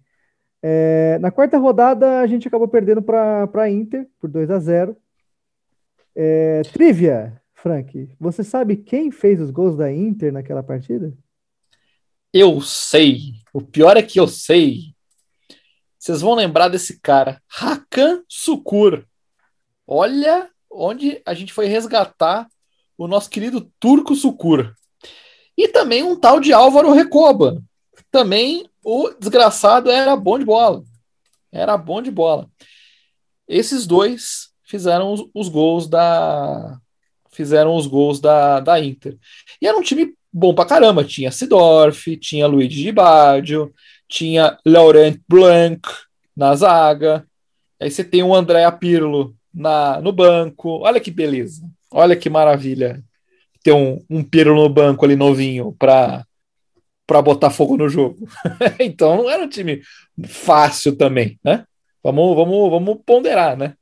É, na quarta rodada, a gente acabou perdendo para a Inter por 2 a 0 é, Trivia, Frank, você sabe quem fez os gols da Inter naquela partida? Eu sei. O pior é que eu sei. Vocês vão lembrar desse cara, Hakan Sukur. Olha onde a gente foi resgatar o nosso querido Turco Sucur. E também um tal de Álvaro Recoba. Também o desgraçado era bom de bola. Era bom de bola. Esses dois fizeram os, os gols da fizeram os gols da, da Inter. E era um time bom pra caramba. Tinha Sidorf, tinha Luigi Gibadio, tinha Laurent Blanc na zaga. Aí você tem o André Pirlo na, no banco. Olha que beleza. Olha que maravilha ter um, um Piro no banco ali novinho para para botar fogo no jogo. [LAUGHS] então não era um time fácil também, né? Vamos, vamos, vamos ponderar, né?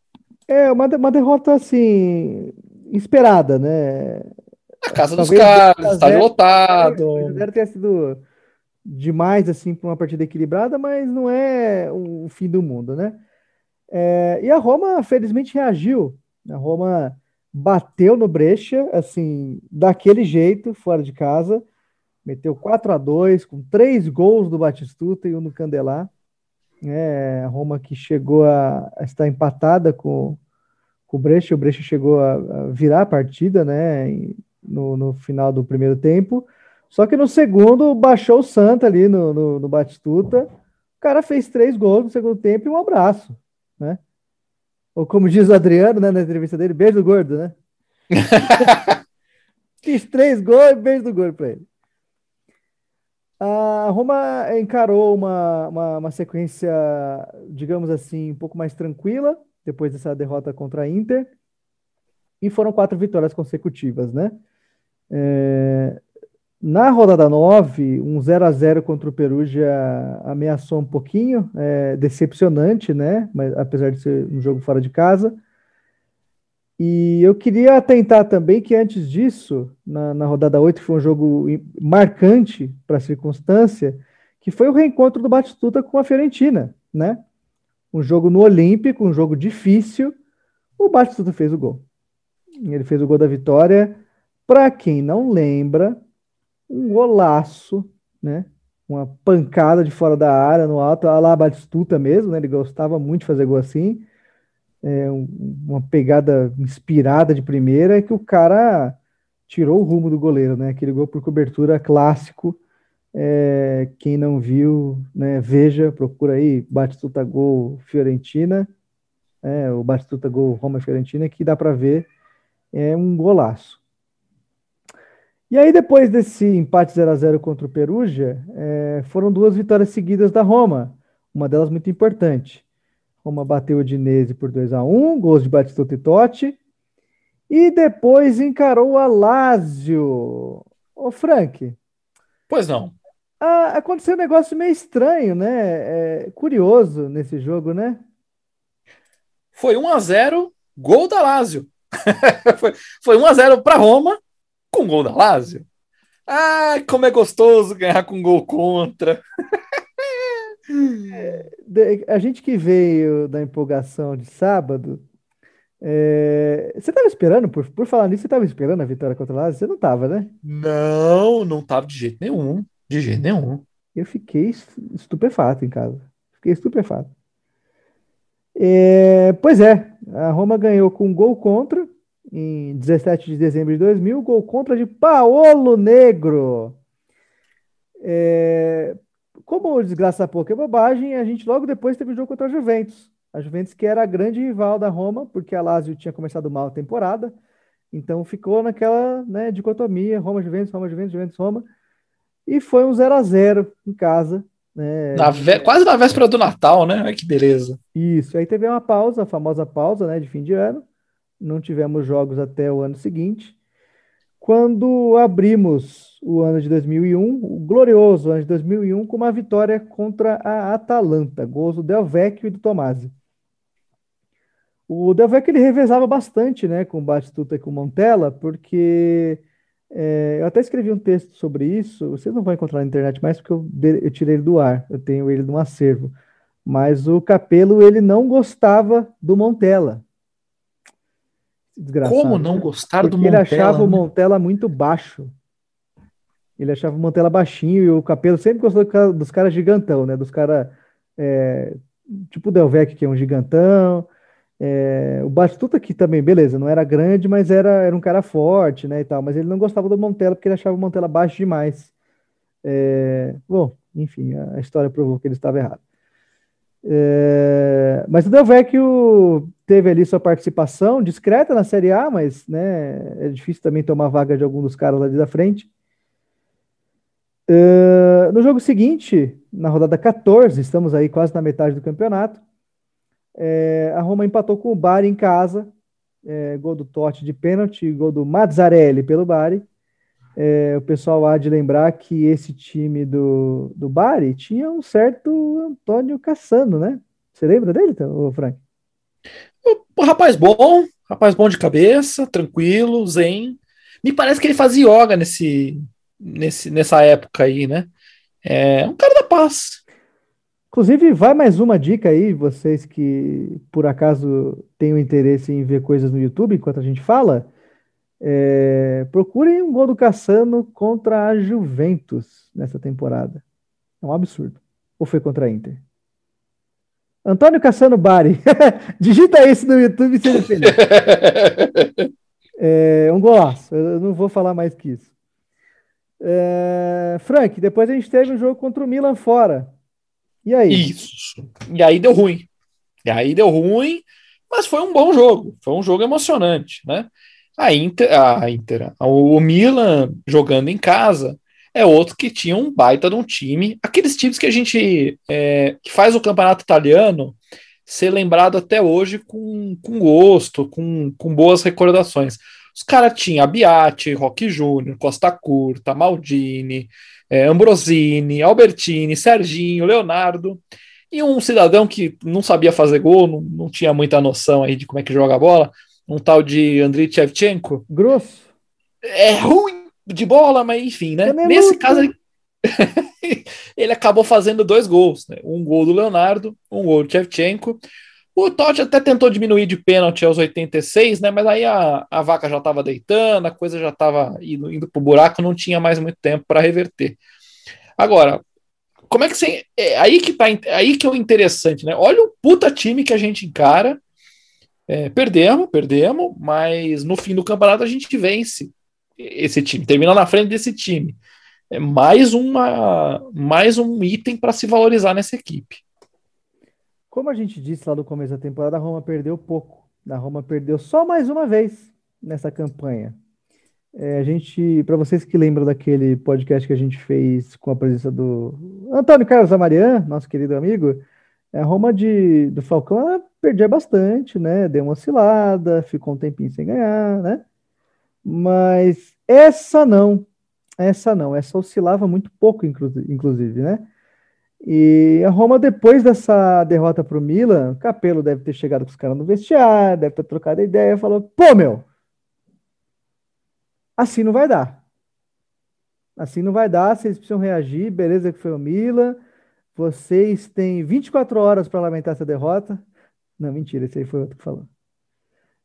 É uma, uma derrota assim esperada, né? A casa Talvez dos caras, estádio lotado. Deve ter sido demais assim para uma partida equilibrada, mas não é o fim do mundo, né? É, e a Roma felizmente reagiu. A Roma bateu no Brecha, assim, daquele jeito, fora de casa, meteu 4 a 2 com três gols do Batistuta e um do Candelar. É, a Roma que chegou a, a, estar empatada com, com o Brecha, o Brecha chegou a, a virar a partida, né, no, no, final do primeiro tempo, só que no segundo baixou o Santa ali no, no, no Batistuta, o cara fez três gols no segundo tempo e um abraço, né? Ou como diz o Adriano, né, na entrevista dele, beijo do gordo, né? [LAUGHS] Fiz três gols e beijo do gordo para ele. A Roma encarou uma, uma, uma, sequência, digamos assim, um pouco mais tranquila, depois dessa derrota contra a Inter. E foram quatro vitórias consecutivas, né? É, na rodada 9, um 0 a 0 contra o Perugia ameaçou um pouquinho, é, decepcionante, né? Mas apesar de ser um jogo fora de casa. E eu queria atentar também que antes disso, na, na rodada 8, foi um jogo marcante para a circunstância, que foi o reencontro do Batistuta com a Fiorentina, né? Um jogo no Olímpico, um jogo difícil. O Batistuta fez o gol. Ele fez o gol da vitória. Para quem não lembra, um golaço, né? Uma pancada de fora da área, no alto, a lá Batistuta mesmo, né? Ele gostava muito de fazer gol assim. É, um, uma pegada inspirada de primeira que o cara tirou o rumo do goleiro, né? Aquele gol por cobertura clássico É, quem não viu, né, veja, procura aí Batistuta Gol Fiorentina, é, o Batistuta Gol Roma Fiorentina, que dá para ver é um golaço. E aí, depois desse empate 0 a 0 contra o Perugia, é, foram duas vitórias seguidas da Roma, uma delas muito importante. Roma bateu o Dinese por 2 a 1 gols de Batistuta e Totti, e depois encarou a Lazio. Ô, Frank. Pois não. Ah, aconteceu um negócio meio estranho, né? É, curioso nesse jogo, né? Foi 1 a 0 gol da Lazio. [LAUGHS] foi, foi 1 a 0 para Roma com gol da Lazio. Ah, como é gostoso ganhar com gol contra. [LAUGHS] É, a gente que veio da empolgação de sábado, é... Você estava esperando, por, por falar nisso, você estava esperando a vitória contra o Lazio? Você não estava, né? Não, não estava de jeito nenhum. De jeito nenhum. Eu fiquei estupefato em casa. Fiquei estupefato. É... Pois é, a Roma ganhou com um gol contra em 17 de dezembro de 2000, gol contra de Paolo Negro. É... Como desgraça pouco é bobagem, a gente logo depois teve o jogo contra a Juventus. A Juventus que era a grande rival da Roma, porque a Lazio tinha começado mal a temporada, então ficou naquela né, dicotomia, Roma, Juventus, Roma, Juventus, Juventus, Roma, e foi um 0 a 0 em casa. Né? Na vé... Quase na véspera do Natal, né? Ai, que beleza. Isso, aí teve uma pausa, a famosa pausa né, de fim de ano, não tivemos jogos até o ano seguinte. Quando abrimos o ano de 2001, o glorioso ano de 2001, com uma vitória contra a Atalanta, gols do Del Vecchio e do Tomasi. O Delvecchio ele revezava bastante, né, com o Batistuta e com o Montella, porque é, eu até escrevi um texto sobre isso. Vocês não vão encontrar na internet mais porque eu, eu tirei ele do ar. Eu tenho ele num acervo. Mas o Capelo ele não gostava do Montella. Desgraçado. Como não gostar do Montella? Ele achava né? o Montella muito baixo. Ele achava o Montella baixinho e o Capelo sempre gostou dos caras gigantão, né? Dos caras é, tipo o Delvecchio, que é um gigantão. É, o Batistuta que também, beleza, não era grande, mas era, era um cara forte, né, e tal. Mas ele não gostava do Montella porque ele achava o Montella baixo demais. É, bom, enfim, a história provou que ele estava errado. É, mas o Del Vecchio teve ali sua participação discreta na Série A, mas né, é difícil também tomar vaga de algum dos caras ali da frente. É, no jogo seguinte, na rodada 14, estamos aí quase na metade do campeonato. É, a Roma empatou com o Bari em casa, é, gol do Totti de pênalti, gol do Mazzarelli pelo Bari. É, o pessoal há de lembrar que esse time do, do Bari tinha um certo Antônio Cassano, né? Você lembra dele, Frank? Rapaz bom, rapaz bom de cabeça, tranquilo, zen. Me parece que ele fazia yoga nesse, nesse, nessa época aí, né? É um cara da paz. Inclusive, vai mais uma dica aí, vocês que por acaso tenham interesse em ver coisas no YouTube enquanto a gente fala. É, procurem um gol do Cassano contra a Juventus nessa temporada. É um absurdo. Ou foi contra a Inter? Antônio Cassano Bari. [LAUGHS] Digita isso no YouTube e seja feliz. [LAUGHS] É um golaço. Eu não vou falar mais que isso. É, Frank, depois a gente teve um jogo contra o Milan fora. E aí? Isso. E aí deu ruim. E aí deu ruim, mas foi um bom jogo. Foi um jogo emocionante, né? A Inter, a Inter, o Milan jogando em casa é outro que tinha um baita de um time. Aqueles times que a gente é, que faz o campeonato italiano ser lembrado até hoje com, com gosto, com, com boas recordações. Os caras tinham Abiati, Rock Júnior, Costa Curta, Maldini, é, Ambrosini, Albertini, Serginho, Leonardo, e um cidadão que não sabia fazer gol, não, não tinha muita noção aí de como é que joga a bola, um tal de Andriy Shevchenko. Grosso. É ruim de bola, mas enfim, né? Nesse caso, ele... [LAUGHS] ele acabou fazendo dois gols, né? Um gol do Leonardo, um gol do Shevchenko. O Totti até tentou diminuir de pênalti aos 86, né? Mas aí a, a vaca já estava deitando, a coisa já estava indo, indo para o buraco, não tinha mais muito tempo para reverter. Agora, como é que você. É aí que tá aí que é o interessante, né? Olha o puta time que a gente encara. É, perdemos, perdemos, mas no fim do campeonato a gente vence esse time, termina na frente desse time. é mais, uma, mais um item para se valorizar nessa equipe. Como a gente disse lá no começo da temporada, a Roma perdeu pouco. A Roma perdeu só mais uma vez nessa campanha. É, a gente, para vocês que lembram daquele podcast que a gente fez com a presença do Antônio Carlos Amarian, nosso querido amigo, a Roma de, do Falcão ela perdia bastante, né? Deu uma oscilada, ficou um tempinho sem ganhar, né? Mas essa não, essa não, essa oscilava muito pouco, inclusive, né? E a Roma, depois dessa derrota para o Milan, Capello deve ter chegado com os caras no vestiário, deve ter trocado ideia, falou: pô, meu, assim não vai dar. Assim não vai dar, vocês precisam reagir, beleza que foi o Milan. Vocês têm 24 horas para lamentar essa derrota. Não, mentira, esse aí foi outro que falou.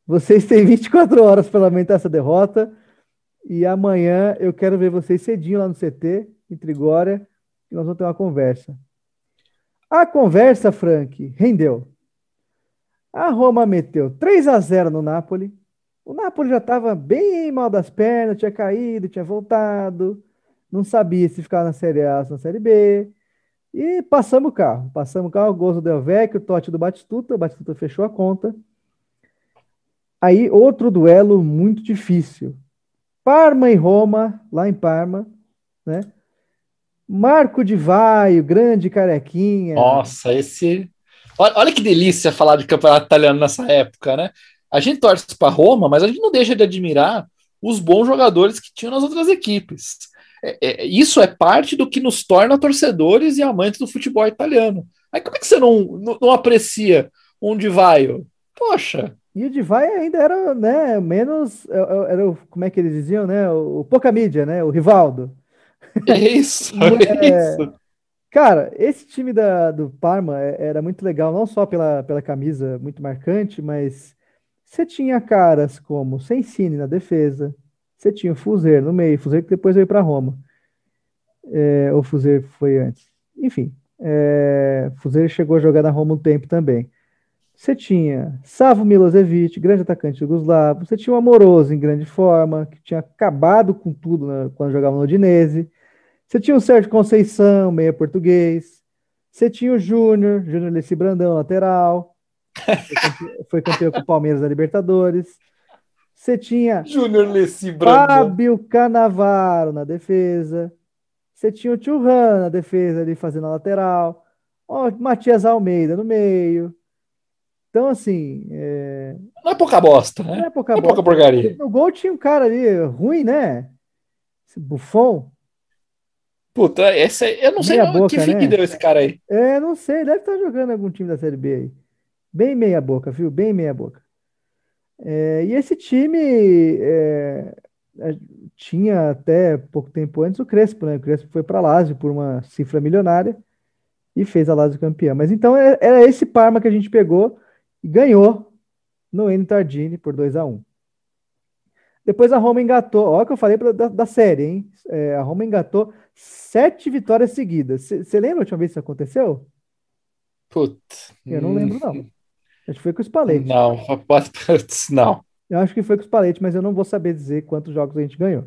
Vocês têm 24 horas para lamentar essa derrota. E amanhã eu quero ver vocês cedinho lá no CT, em Trigória, e nós vamos ter uma conversa. A conversa, Frank, rendeu. A Roma meteu 3 a 0 no Napoli. O Napoli já estava bem mal das pernas, tinha caído, tinha voltado, não sabia se ficava na Série A ou na Série B. E passamos o carro. Passamos o carro, gozo do Del Vecchio, Totti do Batistuta, o Batistuta fechou a conta. Aí, outro duelo muito difícil. Parma e Roma, lá em Parma, né? Marco de Vaio, grande carequinha. Nossa, esse. Olha, olha, que delícia falar de campeonato italiano nessa época, né? A gente torce para Roma, mas a gente não deixa de admirar os bons jogadores que tinham nas outras equipes. É, é, isso é parte do que nos torna torcedores e amantes do futebol italiano. Aí como é que você não, não, não aprecia um Di Vaio? Poxa. E o Di Vaio ainda era, né, menos, é, é, era, como é que eles diziam, né, o pouca mídia, né, o Rivaldo. É isso, [LAUGHS] é, é isso. Cara, esse time da, do Parma é, era muito legal, não só pela, pela camisa muito marcante, mas você tinha caras como Sensini na defesa, você tinha o Fuzer no meio, Fuzer que depois veio para Roma. É, o Fuzer foi antes. Enfim, é, Fuzer chegou a jogar na Roma um tempo também. Você tinha Savo Milosevic, grande atacante jugoslavo. Você tinha o Amoroso em grande forma, que tinha acabado com tudo né, quando jogava no Odinese. Você tinha o Sérgio Conceição, meia português. Você tinha o Júnior, Júnior Lessi Brandão, lateral. Foi campeão, [LAUGHS] foi campeão com o Palmeiras da Libertadores. Você tinha Júnior Lessi Brandão. Fábio Canavaro na defesa. Você tinha o Churran na defesa ali fazendo a lateral. Ó, Matias Almeida no meio. Então, assim. É... Não é pouca bosta, né? Não é pouca, não bosta. É pouca porcaria. No gol tinha um cara ali ruim, né? Esse bufão. Puta, essa, eu não sei meia boca, que fim né? que deu esse cara aí. É, não sei, deve estar jogando algum time da Série B aí. Bem meia boca, viu? Bem meia boca. É, e esse time é, tinha até pouco tempo antes o Crespo, né? O Crespo foi para Lazio por uma cifra milionária e fez a Lazio campeã. Mas então é, era esse Parma que a gente pegou e ganhou no Eno Tardini por 2 a 1 Depois a Roma engatou, olha o que eu falei pra, da, da série, hein? É, a Roma engatou sete vitórias seguidas. Você lembra a última vez que isso aconteceu? Putz. Eu não lembro, não. Acho que foi com o Spalletti. Não, não. Eu acho que foi com o Spalletti, mas eu não vou saber dizer quantos jogos a gente ganhou.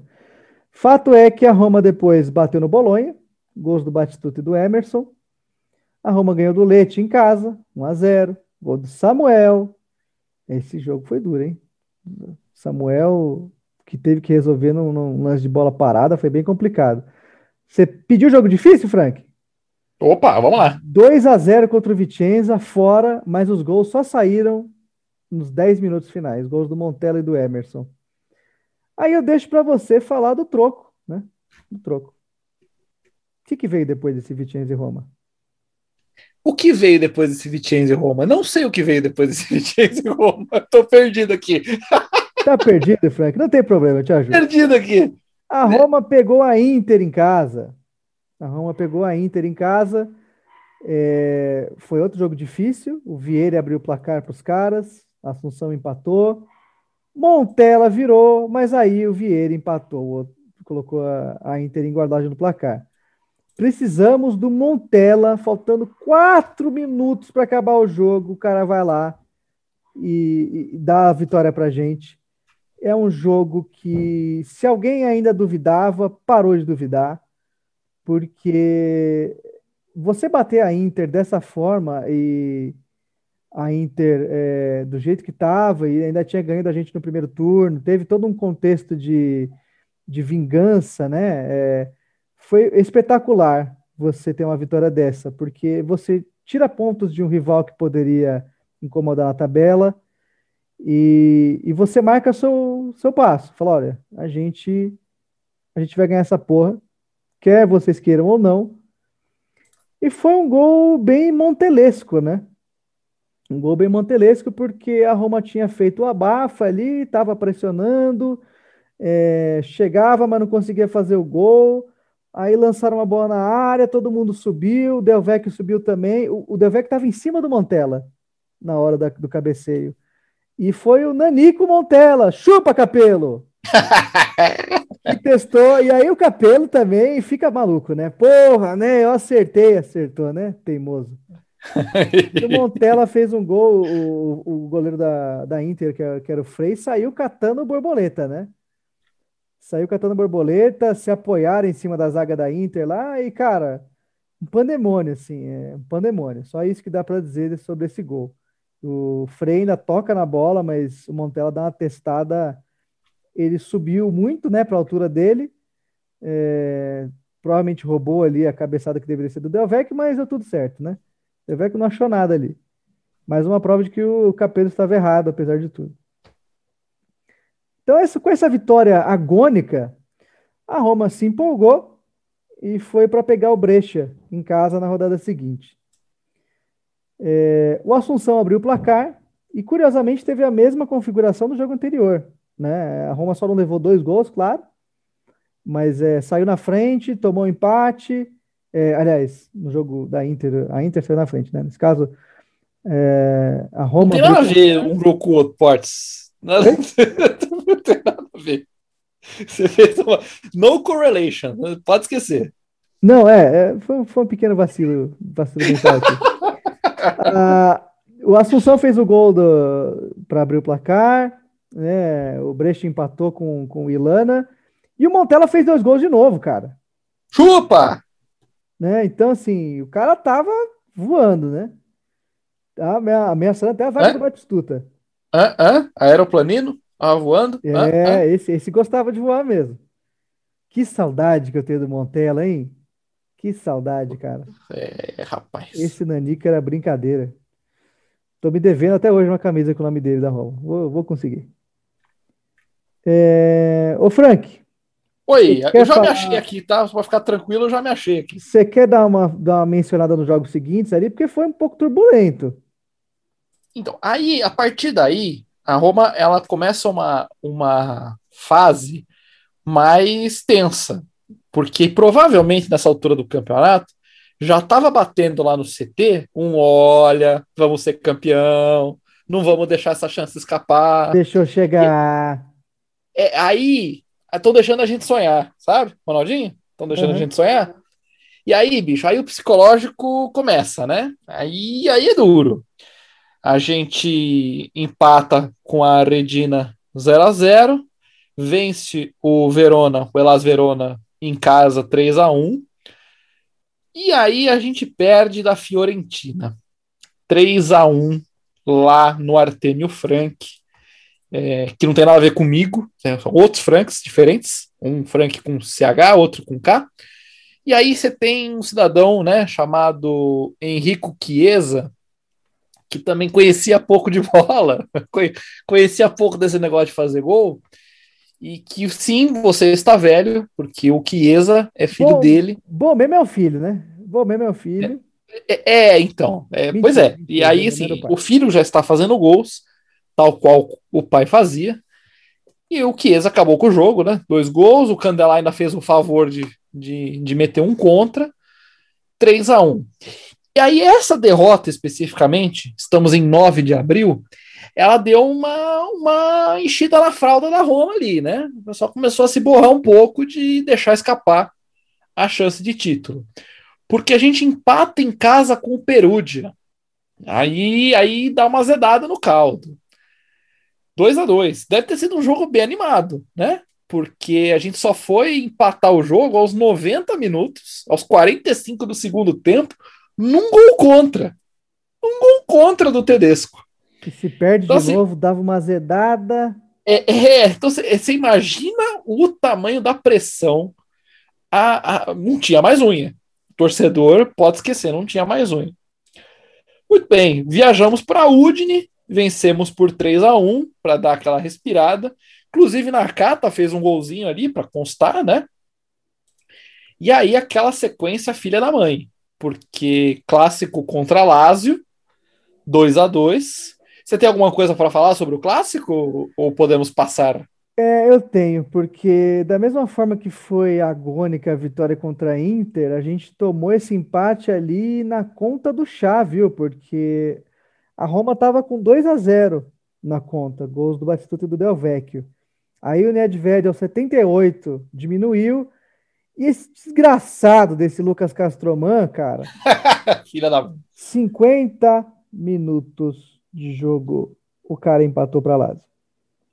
Fato é que a Roma depois bateu no Bolonha, gols do Batistuta e do Emerson. A Roma ganhou do Leite em casa, 1 a 0 Gol do Samuel. Esse jogo foi duro, hein? Samuel, que teve que resolver num, num lance de bola parada, foi bem complicado. Você pediu jogo difícil, Frank? Opa, vamos lá. 2 a 0 contra o Vicenza, fora, mas os gols só saíram nos 10 minutos finais, gols do Montella e do Emerson. Aí eu deixo para você falar do troco, né? Do troco. O que, que veio depois desse Vicenza e Roma? O que veio depois desse Vicenza e Roma? Não sei o que veio depois desse [LAUGHS] Vicenza e Roma. Tô perdido aqui. Tá perdido, Frank? Não tem problema, eu te ajudo. Perdido aqui. A Roma pegou a Inter em casa. A Roma pegou a Inter em casa. É, foi outro jogo difícil. O Vieira abriu o placar para os caras. A Assunção empatou. Montella virou, mas aí o Vieira empatou. Colocou a, a Inter em guardagem no placar. Precisamos do Montella, faltando quatro minutos para acabar o jogo. O cara vai lá e, e dá a vitória para gente. É um jogo que, se alguém ainda duvidava, parou de duvidar. porque você bater a Inter dessa forma e a Inter é, do jeito que estava e ainda tinha ganho da gente no primeiro turno, teve todo um contexto de, de vingança, né? É, foi espetacular você ter uma vitória dessa, porque você tira pontos de um rival que poderia incomodar na tabela e, e você marca seu, seu passo. Fala, olha, a gente a gente vai ganhar essa porra, quer vocês queiram ou não. E foi um gol bem montelesco, né? Um gol bem montelesco, porque a Roma tinha feito o abafa ali, estava pressionando, é, chegava, mas não conseguia fazer o gol. Aí lançaram uma bola na área, todo mundo subiu, o Del Vecchio subiu também. O, o Del Vecchio estava em cima do Montella na hora da, do cabeceio. E foi o Nanico Montella. Chupa, Capelo! que [LAUGHS] testou, e aí o Capelo também fica maluco, né? Porra, né? Eu acertei, acertou, né? Teimoso. [LAUGHS] o Montella fez um gol, o, o goleiro da, da Inter, que era, que era o Frei, saiu catando borboleta, né? Saiu catando borboleta, se apoiaram em cima da zaga da Inter lá, e cara, um pandemônio, assim, é um pandemônio. Só isso que dá para dizer sobre esse gol. O Frei ainda toca na bola, mas o Montella dá uma testada. Ele subiu muito, né, para a altura dele. É, provavelmente roubou ali a cabeçada que deveria ser do Delvec, mas deu tudo certo, né? Delvec não achou nada ali. Mais uma prova de que o Capelo estava errado, apesar de tudo. Então, essa, com essa vitória agônica, a Roma se empolgou e foi para pegar o Brecha em casa na rodada seguinte. É, o Assunção abriu o placar e, curiosamente, teve a mesma configuração do jogo anterior. Né? A Roma só não levou dois gols, claro, mas é, saiu na frente, tomou um empate. É, aliás, no jogo da Inter, a Inter saiu na frente, né? Nesse caso, é, a Roma. Não tem nada a ver um jogo com o outro, Portes. Nada... [LAUGHS] não tem nada a ver. Você fez uma. No correlation, pode esquecer. Não, é, é foi, foi um pequeno vacilo, vacilo mental aqui. [LAUGHS] Ah, o Assunção fez o gol para abrir o placar, né? O Brecht empatou com, com o Ilana. E o Montella fez dois gols de novo, cara. Chupa! Né? Então, assim, o cara tava voando, né? Tá ameaçando até a vaga do Batistuta. Hã? Hã? Aeroplanino? Ah, voando? É? Esse, esse gostava de voar mesmo. Que saudade que eu tenho do Montella, hein? Que saudade, cara. É, rapaz. Esse Nanica era brincadeira. Tô me devendo até hoje uma camisa com o nome dele da Roma. Vou, vou conseguir. É... Ô, Frank. Oi, eu já falar... me achei aqui, tá? Pra ficar tranquilo, eu já me achei aqui. Você quer dar uma, dar uma mencionada nos jogos seguintes ali? Porque foi um pouco turbulento. Então, aí, a partir daí, a Roma, ela começa uma, uma fase mais tensa porque provavelmente nessa altura do campeonato já estava batendo lá no CT um olha, vamos ser campeão, não vamos deixar essa chance escapar. Deixou chegar. E, é, aí estão deixando a gente sonhar, sabe, Ronaldinho? Estão deixando uhum. a gente sonhar. E aí, bicho, aí o psicológico começa, né? Aí, aí é duro. A gente empata com a Redina 0 a 0 vence o Verona, o Elas Verona em casa 3 a 1 E aí a gente perde da Fiorentina. 3 a 1 lá no Artemio Frank, é, que não tem nada a ver comigo, né, são outros Franks diferentes, um Frank com CH, outro com K. E aí você tem um cidadão, né, chamado Henrico Chiesa, que também conhecia pouco de [LAUGHS] bola, conhecia pouco desse negócio de fazer gol, e que sim, você está velho, porque o Chiesa é filho bom, dele. Bom mesmo é o filho, né? Bom mesmo é o filho. É, é, é então. É, mentira, pois é. Mentira, e aí, assim, o filho já está fazendo gols, tal qual o pai fazia. E o Chiesa acabou com o jogo, né? Dois gols, o Candelar ainda fez o favor de, de, de meter um contra. 3 a 1 E aí, essa derrota especificamente, estamos em 9 de abril, ela deu uma, uma enchida na fralda da Roma ali, né? O pessoal começou a se borrar um pouco de deixar escapar a chance de título. Porque a gente empata em casa com o Perugia. Aí, aí dá uma zedada no caldo. 2 a 2 Deve ter sido um jogo bem animado, né? porque a gente só foi empatar o jogo aos 90 minutos, aos 45 do segundo tempo, num gol contra. Um gol contra do Tedesco. Que se perde então, de assim, novo, dava uma azedada. É, é então você imagina o tamanho da pressão. A, a, não tinha mais unha. O torcedor pode esquecer, não tinha mais unha. Muito bem, viajamos para Udine, vencemos por 3 a 1 para dar aquela respirada. Inclusive, Nakata fez um golzinho ali para constar, né? E aí, aquela sequência filha da mãe, porque clássico contra Lazio, 2 a 2 Você tem alguma coisa para falar sobre o clássico ou podemos passar? É, eu tenho, porque da mesma forma que foi agônica a vitória contra a Inter, a gente tomou esse empate ali na conta do chá, viu? Porque a Roma estava com 2 a 0 na conta, gols do Batistuta e do Del Vecchio. Aí o Nedved aos 78 diminuiu. E esse desgraçado desse Lucas Castroman, cara. [LAUGHS] Filha da. 50 minutos de jogo, o cara empatou para Lazio.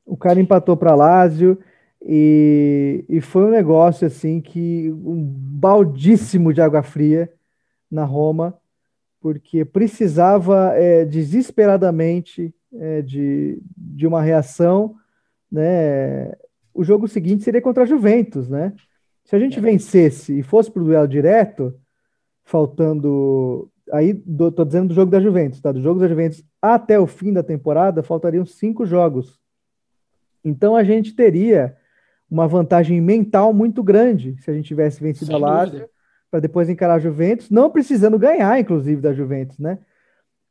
O cara empatou para Lazio e, e foi um negócio assim que um baldíssimo de água fria na Roma, porque precisava é, desesperadamente é, de, de uma reação né? O jogo seguinte seria contra a Juventus, né? Se a gente é. vencesse e fosse para o duelo direto, faltando. Aí, do, tô dizendo do jogo da Juventus, tá? Do jogo da Juventus até o fim da temporada, faltariam cinco jogos. Então a gente teria uma vantagem mental muito grande se a gente tivesse vencido a Lazio para depois encarar a Juventus, não precisando ganhar, inclusive, da Juventus, né?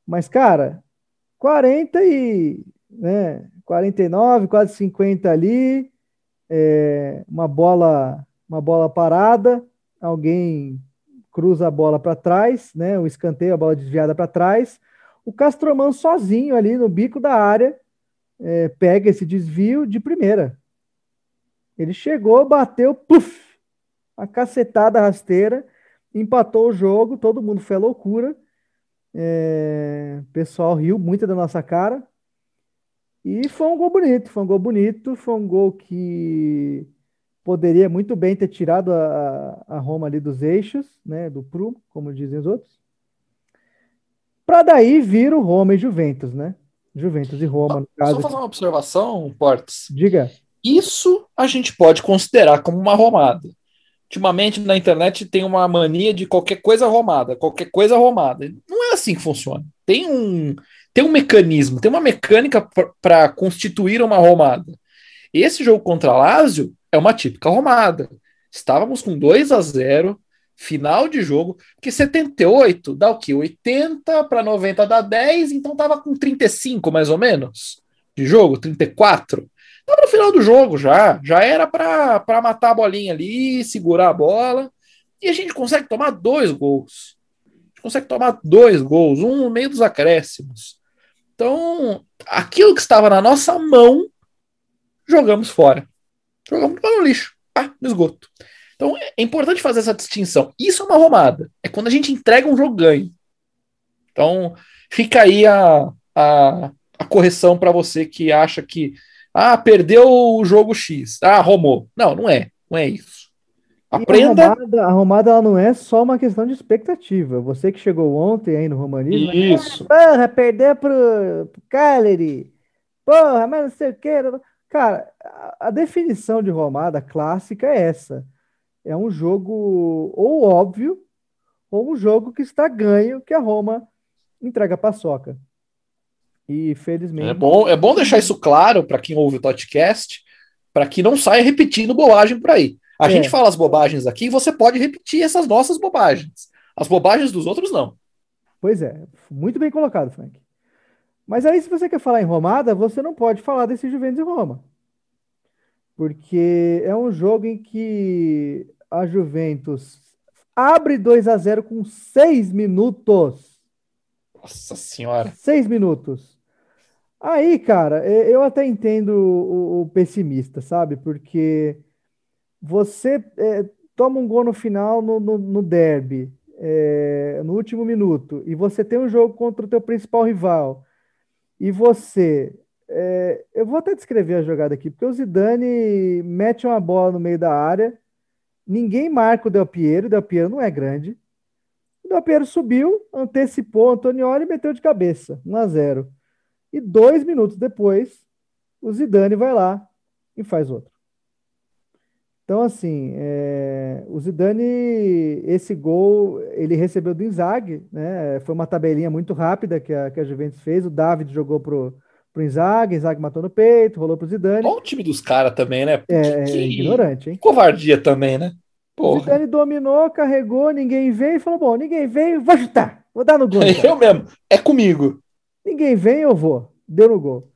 Mas, cara, 40 e. Né, 49, quase 50 ali, é, uma bola uma bola parada, alguém cruza a bola para trás, né? O escanteio, a bola desviada para trás. O Castroman sozinho ali no bico da área é, pega esse desvio de primeira. Ele chegou, bateu, puf, a cacetada rasteira, empatou o jogo, todo mundo foi loucura. É, o pessoal riu muito da nossa cara. E foi um gol bonito, foi um gol bonito, foi um gol que poderia muito bem ter tirado a, a Roma ali dos eixos, né, do prumo, como dizem os outros. Para daí vir o Roma e Juventus, né? Juventus e Roma, no caso. Só fazer uma observação, Portes. Diga. Isso a gente pode considerar como uma romada. Ultimamente na internet tem uma mania de qualquer coisa romada, qualquer coisa romada. Não é assim que funciona. Tem um tem um mecanismo, tem uma mecânica para constituir uma romada. Esse jogo contra Lazio é uma típica romada. Estávamos com 2 a 0 final de jogo, que 78 dá o quê? 80 para 90 dá 10, então tava com 35 mais ou menos de jogo, 34. Tava no final do jogo já, já era para matar a bolinha ali, segurar a bola, e a gente consegue tomar dois gols. A gente consegue tomar dois gols, um no meio dos acréscimos. Então, aquilo que estava na nossa mão, jogamos fora. Jogamos no lixo, ah, no esgoto. Então, é importante fazer essa distinção. Isso é uma romada. É quando a gente entrega um jogo ganho. Então, fica aí a, a, a correção para você que acha que ah, perdeu o jogo X. Ah, romou. Não, não é. Não é isso. Aprenda. A Romada, a Romada ela não é só uma questão de expectativa. Você que chegou ontem aí no Romanismo. Isso. Ah, porra, perder pro, pro Cagliari. Porra, mas não sei o que. Cara, a, a definição de Romada clássica é essa. É um jogo ou óbvio, ou um jogo que está ganho, que a Roma entrega a paçoca. E felizmente. É bom, é bom deixar isso claro para quem ouve o podcast, para que não saia repetindo bobagem por aí. A é. gente fala as bobagens aqui e você pode repetir essas nossas bobagens. As bobagens dos outros, não. Pois é, muito bem colocado, Frank. Mas aí, se você quer falar em Romada, você não pode falar desse Juventus e Roma. Porque é um jogo em que a Juventus abre 2 a 0 com 6 minutos. Nossa senhora. 6 minutos. Aí, cara, eu até entendo o, o pessimista, sabe? Porque você é, toma um gol no final no, no, no derby, é, no último minuto, e você tem um jogo contra o teu principal rival, e você é, eu vou até descrever a jogada aqui, porque o Zidane mete uma bola no meio da área, ninguém marca o Del Piero, o Del Piero não é grande. O Del Piero subiu, antecipou o Antonioli e meteu de cabeça, 1 a 0. E dois minutos depois, o Zidane vai lá e faz outro. Então, assim, é, o Zidane, esse gol, ele recebeu do Inzaghi, né? Foi uma tabelinha muito rápida que a, que a Juventus fez. O David jogou pro, pro Inzaghi, Inzaghi matou no peito, rolou pro Zidane. Olha o time dos caras também, né? É, que, é ignorante, hein? Covardia também, né? Porra. O Zidane dominou, carregou, ninguém veio e falou: bom, ninguém veio, vou chutar, vou dar no gol. [LAUGHS] eu mesmo, é comigo. Ninguém vem, eu vou. Deu no gol.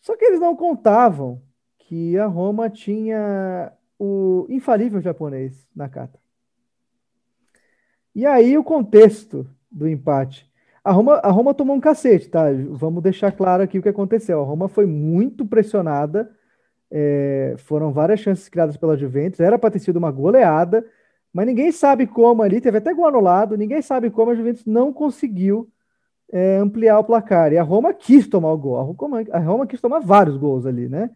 Só que eles não contavam que a Roma tinha o infalível japonês Nakata. E aí o contexto do empate. A Roma, a Roma tomou um cacete, tá? Vamos deixar claro aqui o que aconteceu. A Roma foi muito pressionada, é, foram várias chances criadas pela Juventus, era para ter sido uma goleada, mas ninguém sabe como ali, teve até gol anulado, ninguém sabe como a Juventus não conseguiu é, ampliar o placar. E a Roma quis tomar o gol, a Roma, a Roma quis tomar vários gols ali, né?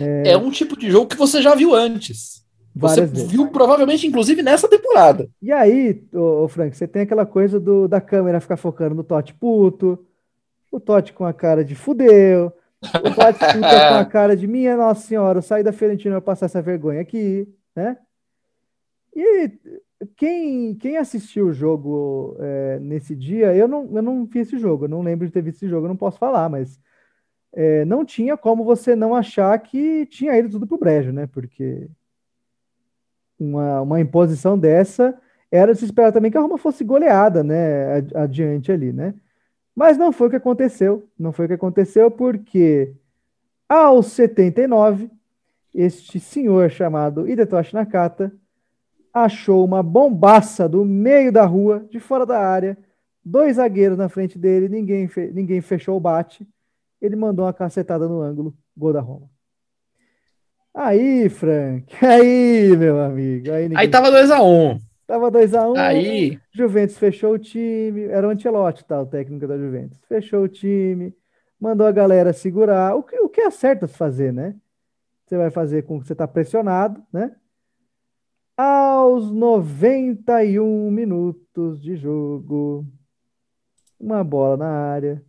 É... é um tipo de jogo que você já viu antes. Você vezes. viu provavelmente, inclusive, nessa temporada. E aí, ô, Frank, você tem aquela coisa do, da câmera ficar focando no Totti puto, o Totti com a cara de fudeu, o Totti [LAUGHS] com a cara de minha nossa senhora, eu saí da Fiorentina pra passar essa vergonha aqui, né? E quem, quem assistiu o jogo é, nesse dia, eu não, eu não vi esse jogo, eu não lembro de ter visto esse jogo, eu não posso falar, mas é, não tinha como você não achar que tinha ido tudo pro brejo, né? Porque uma, uma imposição dessa era de se esperar também que a Roma fosse goleada, né? Adiante ali, né? Mas não foi o que aconteceu. Não foi o que aconteceu porque aos 79, este senhor chamado Hidetoshi Nakata achou uma bombaça do meio da rua, de fora da área, dois zagueiros na frente dele, ninguém, fe ninguém fechou o bate ele mandou uma cacetada no ângulo, gol da Roma. Aí, Frank, [LAUGHS] aí, meu amigo. Aí, ninguém... aí tava 2x1. Um. Tava 2x1. Um, aí. Juventus fechou o time. Era o Ancelotti, tá? O técnico da Juventus. Fechou o time. Mandou a galera segurar. O que, o que é certo se fazer, né? Você vai fazer com que você tá pressionado, né? Aos 91 minutos de jogo. Uma bola na área.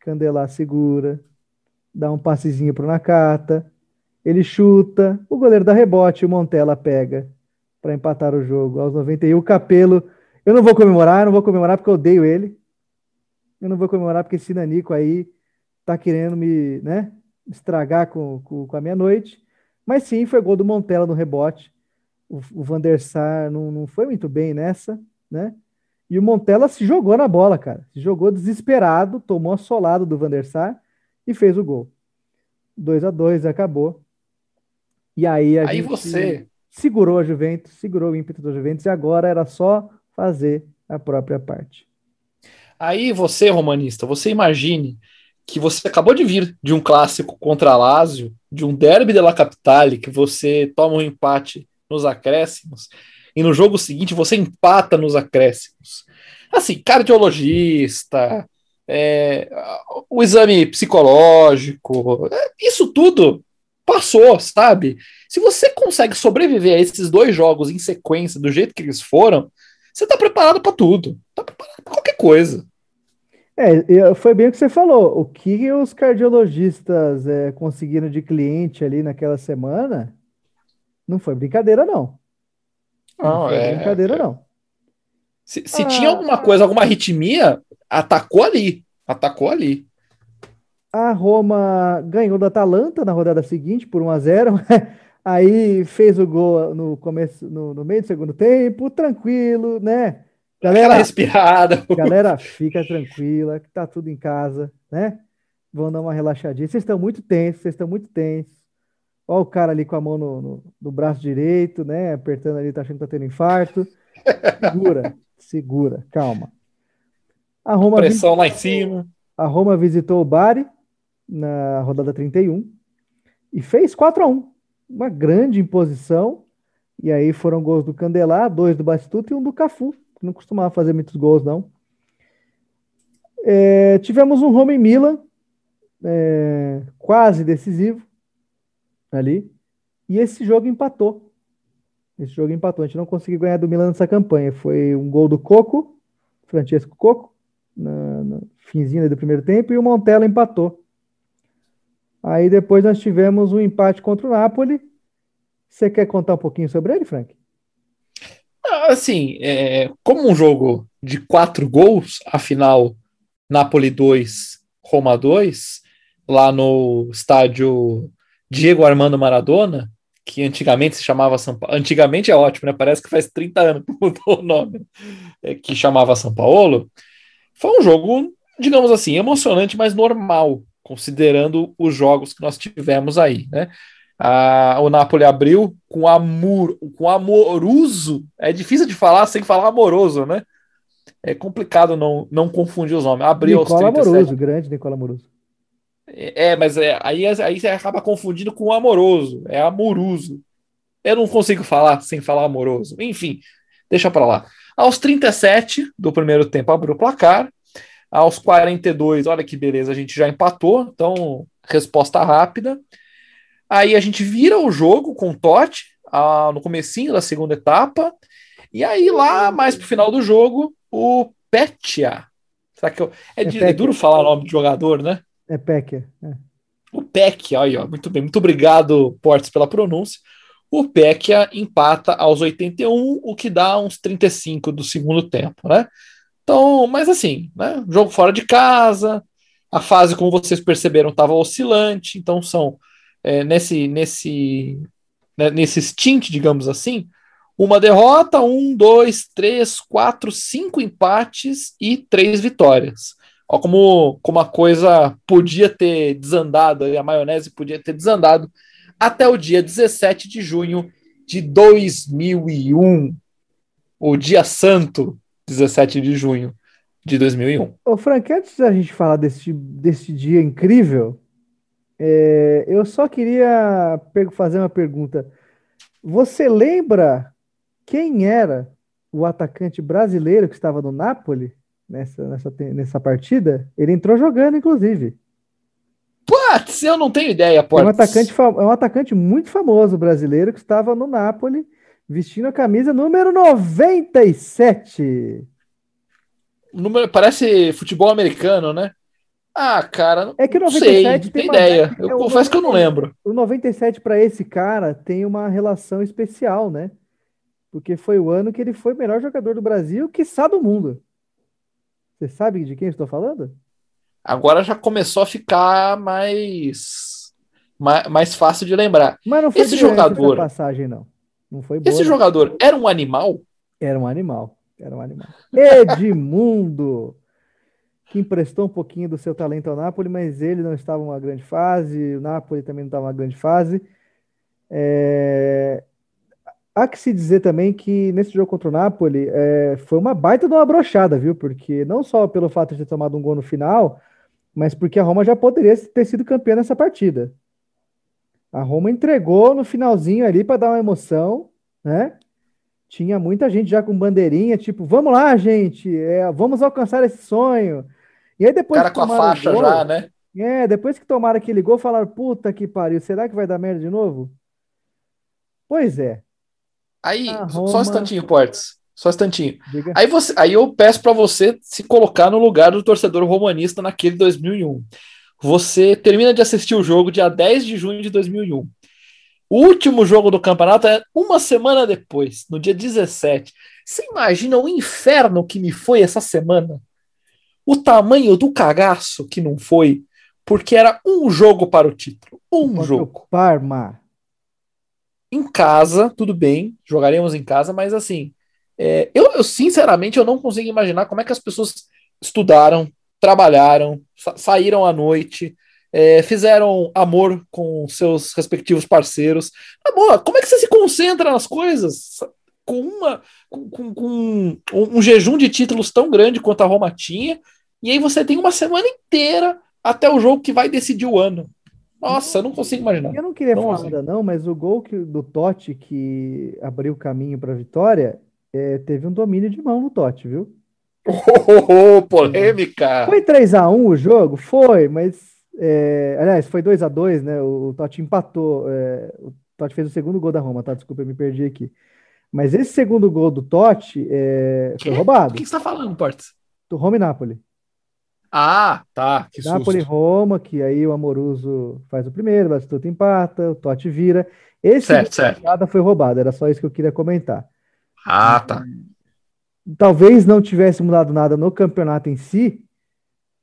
Candelar segura, dá um passezinho pro Nakata, ele chuta, o goleiro dá rebote, o Montella pega para empatar o jogo. Aos 91, o Capelo, eu não vou comemorar, eu não vou comemorar porque eu odeio ele. Eu não vou comemorar porque esse Nanico aí tá querendo me, né, estragar com, com, com a minha noite. Mas sim, foi gol do Montella no rebote. O, o Van der Sar não, não foi muito bem nessa, né? E o Montella se jogou na bola, cara. Se jogou desesperado, tomou a solada do Van der Sar e fez o gol. 2 a 2 acabou. E aí a aí gente você... segurou a Juventus, segurou o ímpeto da Juventus e agora era só fazer a própria parte. Aí você, romanista, você imagine que você acabou de vir de um clássico contra a Lazio, de um derby della Capitale, que você toma um empate nos acréscimos, e no jogo seguinte você empata nos acréscimos. Assim, cardiologista, é, o exame psicológico, isso tudo passou, sabe? Se você consegue sobreviver a esses dois jogos em sequência, do jeito que eles foram, você tá preparado para tudo. Tá preparado pra qualquer coisa. É, foi bem o que você falou. O que os cardiologistas é, conseguiram de cliente ali naquela semana não foi brincadeira, não. Não, não é brincadeira, é. não. Se, se ah, tinha alguma coisa, alguma arritmia, atacou ali. Atacou ali. A Roma ganhou da Atalanta na rodada seguinte por 1 a 0 [LAUGHS] Aí fez o gol no começo, no, no meio do segundo tempo, tranquilo, né? Galera, Aquela respirada. Galera, fica tranquila, que tá tudo em casa, né? Vão dar uma relaxadinha. Vocês estão muito tensos, vocês estão muito tensos. Olha o cara ali com a mão no, no, no, braço direito, né? Apertando ali, tá achando que tá tendo infarto. Segura, [LAUGHS] segura, calma. A Roma Pressão lá em cima. A Roma visitou o Bari na rodada 31 e fez 4 a 1 Uma grande imposição. E aí foram gols do Candelar, dois do Bastuto e um do Cafu, que não costumava fazer muitos gols, não. É, tivemos um Roma em Milan, é, quase decisivo ali. E esse jogo empatou. Esse jogo empatou. A gente não conseguiu ganhar do Milan nessa campanha. Foi um gol do Coco, Francesco Coco, na finzinha do primeiro tempo, e o Montella empatou. Aí depois nós tivemos um empate contra o Napoli. Você quer contar um pouquinho sobre ele, Frank? Ah, assim, é, como um jogo de quatro gols, afinal, Napoli 2, Roma 2, lá no estádio Diego Armando Maradona, que antigamente se chamava São Paulo. Antigamente é ótimo, né? Parece que faz 30 anos que [LAUGHS] mudou o nome, é, que chamava São Paulo. Foi um jogo, digamos assim, emocionante, mas normal, considerando os jogos que nós tivemos aí, né? Ah, o Napoli abriu com amor, com amoroso. É difícil de falar sem falar amoroso, né? É complicado não, não confundir os nomes. Abriu Nicola aos 37. Amoroso, grande Nicola Amoroso. É, mas é, aí, aí você acaba confundindo com amoroso. É amoroso. Eu não consigo falar sem falar amoroso. Enfim, deixa para lá. Aos 37 do primeiro tempo abriu o placar. Aos 42, olha que beleza, a gente já empatou. Então, resposta rápida. Aí a gente vira o jogo com o Totti ah, no comecinho da segunda etapa. E aí, lá mais pro final do jogo, o Petia. Será que eu... é, é, é duro falar o nome de jogador, né? É Pekia. É. O Pekia, aí, ó, muito bem. Muito obrigado, Portes, pela pronúncia. O Pekia empata aos 81, o que dá uns 35 do segundo tempo, né? Então, mas assim, né? Jogo fora de casa, a fase, como vocês perceberam, estava oscilante, então são é, nesse, nesse, né, nesse stint, digamos assim, uma derrota, um, dois, três, quatro, cinco empates e três vitórias. Olha como, como a coisa podia ter desandado, a maionese podia ter desandado até o dia 17 de junho de 2001, o dia santo, 17 de junho de 2001. Ô Frank, antes da gente falar desse, desse dia incrível, é, eu só queria fazer uma pergunta. Você lembra quem era o atacante brasileiro que estava no Napoli nessa, nessa, nessa partida? Ele entrou jogando, inclusive. Putz, eu não tenho ideia, Portes. É um atacante, é um atacante muito famoso brasileiro que estava no Napoli vestindo a camisa número 97. Número, parece futebol americano, né? Ah, cara, é que o 97 sei, tem, tem ideia. Eu é, confesso que eu não lembro. O 97 para esse cara tem uma relação especial, né? Porque foi o ano que ele foi o melhor jogador do Brasil, quiçá do mundo. Você sabe de quem eu estou falando? Agora já começou a ficar mais mais, mais fácil de lembrar. Mas não foi esse jogador passagem não. Não foi boa, Esse não. jogador era um animal? Era um animal. Era um animal. Edmundo que emprestou um pouquinho do seu talento ao Napoli, mas ele não estava em uma grande fase, o Napoli também não estava em uma grande fase. É... Há que se dizer também que nesse jogo contra o Napoli é... foi uma baita de uma brochada, viu? Porque não só pelo fato de ter tomado um gol no final, mas porque a Roma já poderia ter sido campeã nessa partida. A Roma entregou no finalzinho ali para dar uma emoção, né? Tinha muita gente já com bandeirinha, tipo, vamos lá, gente, é, vamos alcançar esse sonho. E aí depois. O cara com a faixa gol, já, né? É, depois que tomaram aquele gol, falaram: puta que pariu, será que vai dar merda de novo? Pois é. Aí, Roma... só um instantinho, Portes. Só um instantinho. Aí, você, aí eu peço para você se colocar no lugar do torcedor romanista naquele 2001. Você termina de assistir o jogo dia 10 de junho de 2001. O último jogo do campeonato é uma semana depois, no dia 17. Você imagina o inferno que me foi essa semana? o tamanho do cagaço que não foi, porque era um jogo para o título. Um jogo. Parma. Em casa, tudo bem, jogaremos em casa, mas assim, é, eu, eu, sinceramente eu não consigo imaginar como é que as pessoas estudaram, trabalharam, saíram à noite, é, fizeram amor com seus respectivos parceiros. Amor, como é que você se concentra nas coisas? Com, uma, com, com, com um, um, jejum de títulos tão grande quanto a Roma tinha, e aí você tem uma semana inteira até o jogo que vai decidir o ano. Nossa, eu não consigo imaginar. Eu não queria não falar ainda não, mas o gol que, do Totti que abriu o caminho para a vitória é, teve um domínio de mão no Totti, viu? Oh, [LAUGHS] polêmica! Foi 3 a 1 o jogo? Foi, mas É, aliás, foi 2 a 2 né? O, o Totti empatou. É, o Totti fez o segundo gol da Roma, tá? Desculpa, eu me perdi aqui. Mas esse segundo gol do Totti é, foi roubado. O que você tá falando, Portes? Do Roma e Napoli. Ah, tá. Que Napoli e Roma, que aí o Amoruso faz o primeiro, o Batistuta empata, o Totti vira. Esse certo, certo. foi roubado, era só isso que eu queria comentar. Ah, tá. Talvez não tivesse mudado nada no campeonato em si,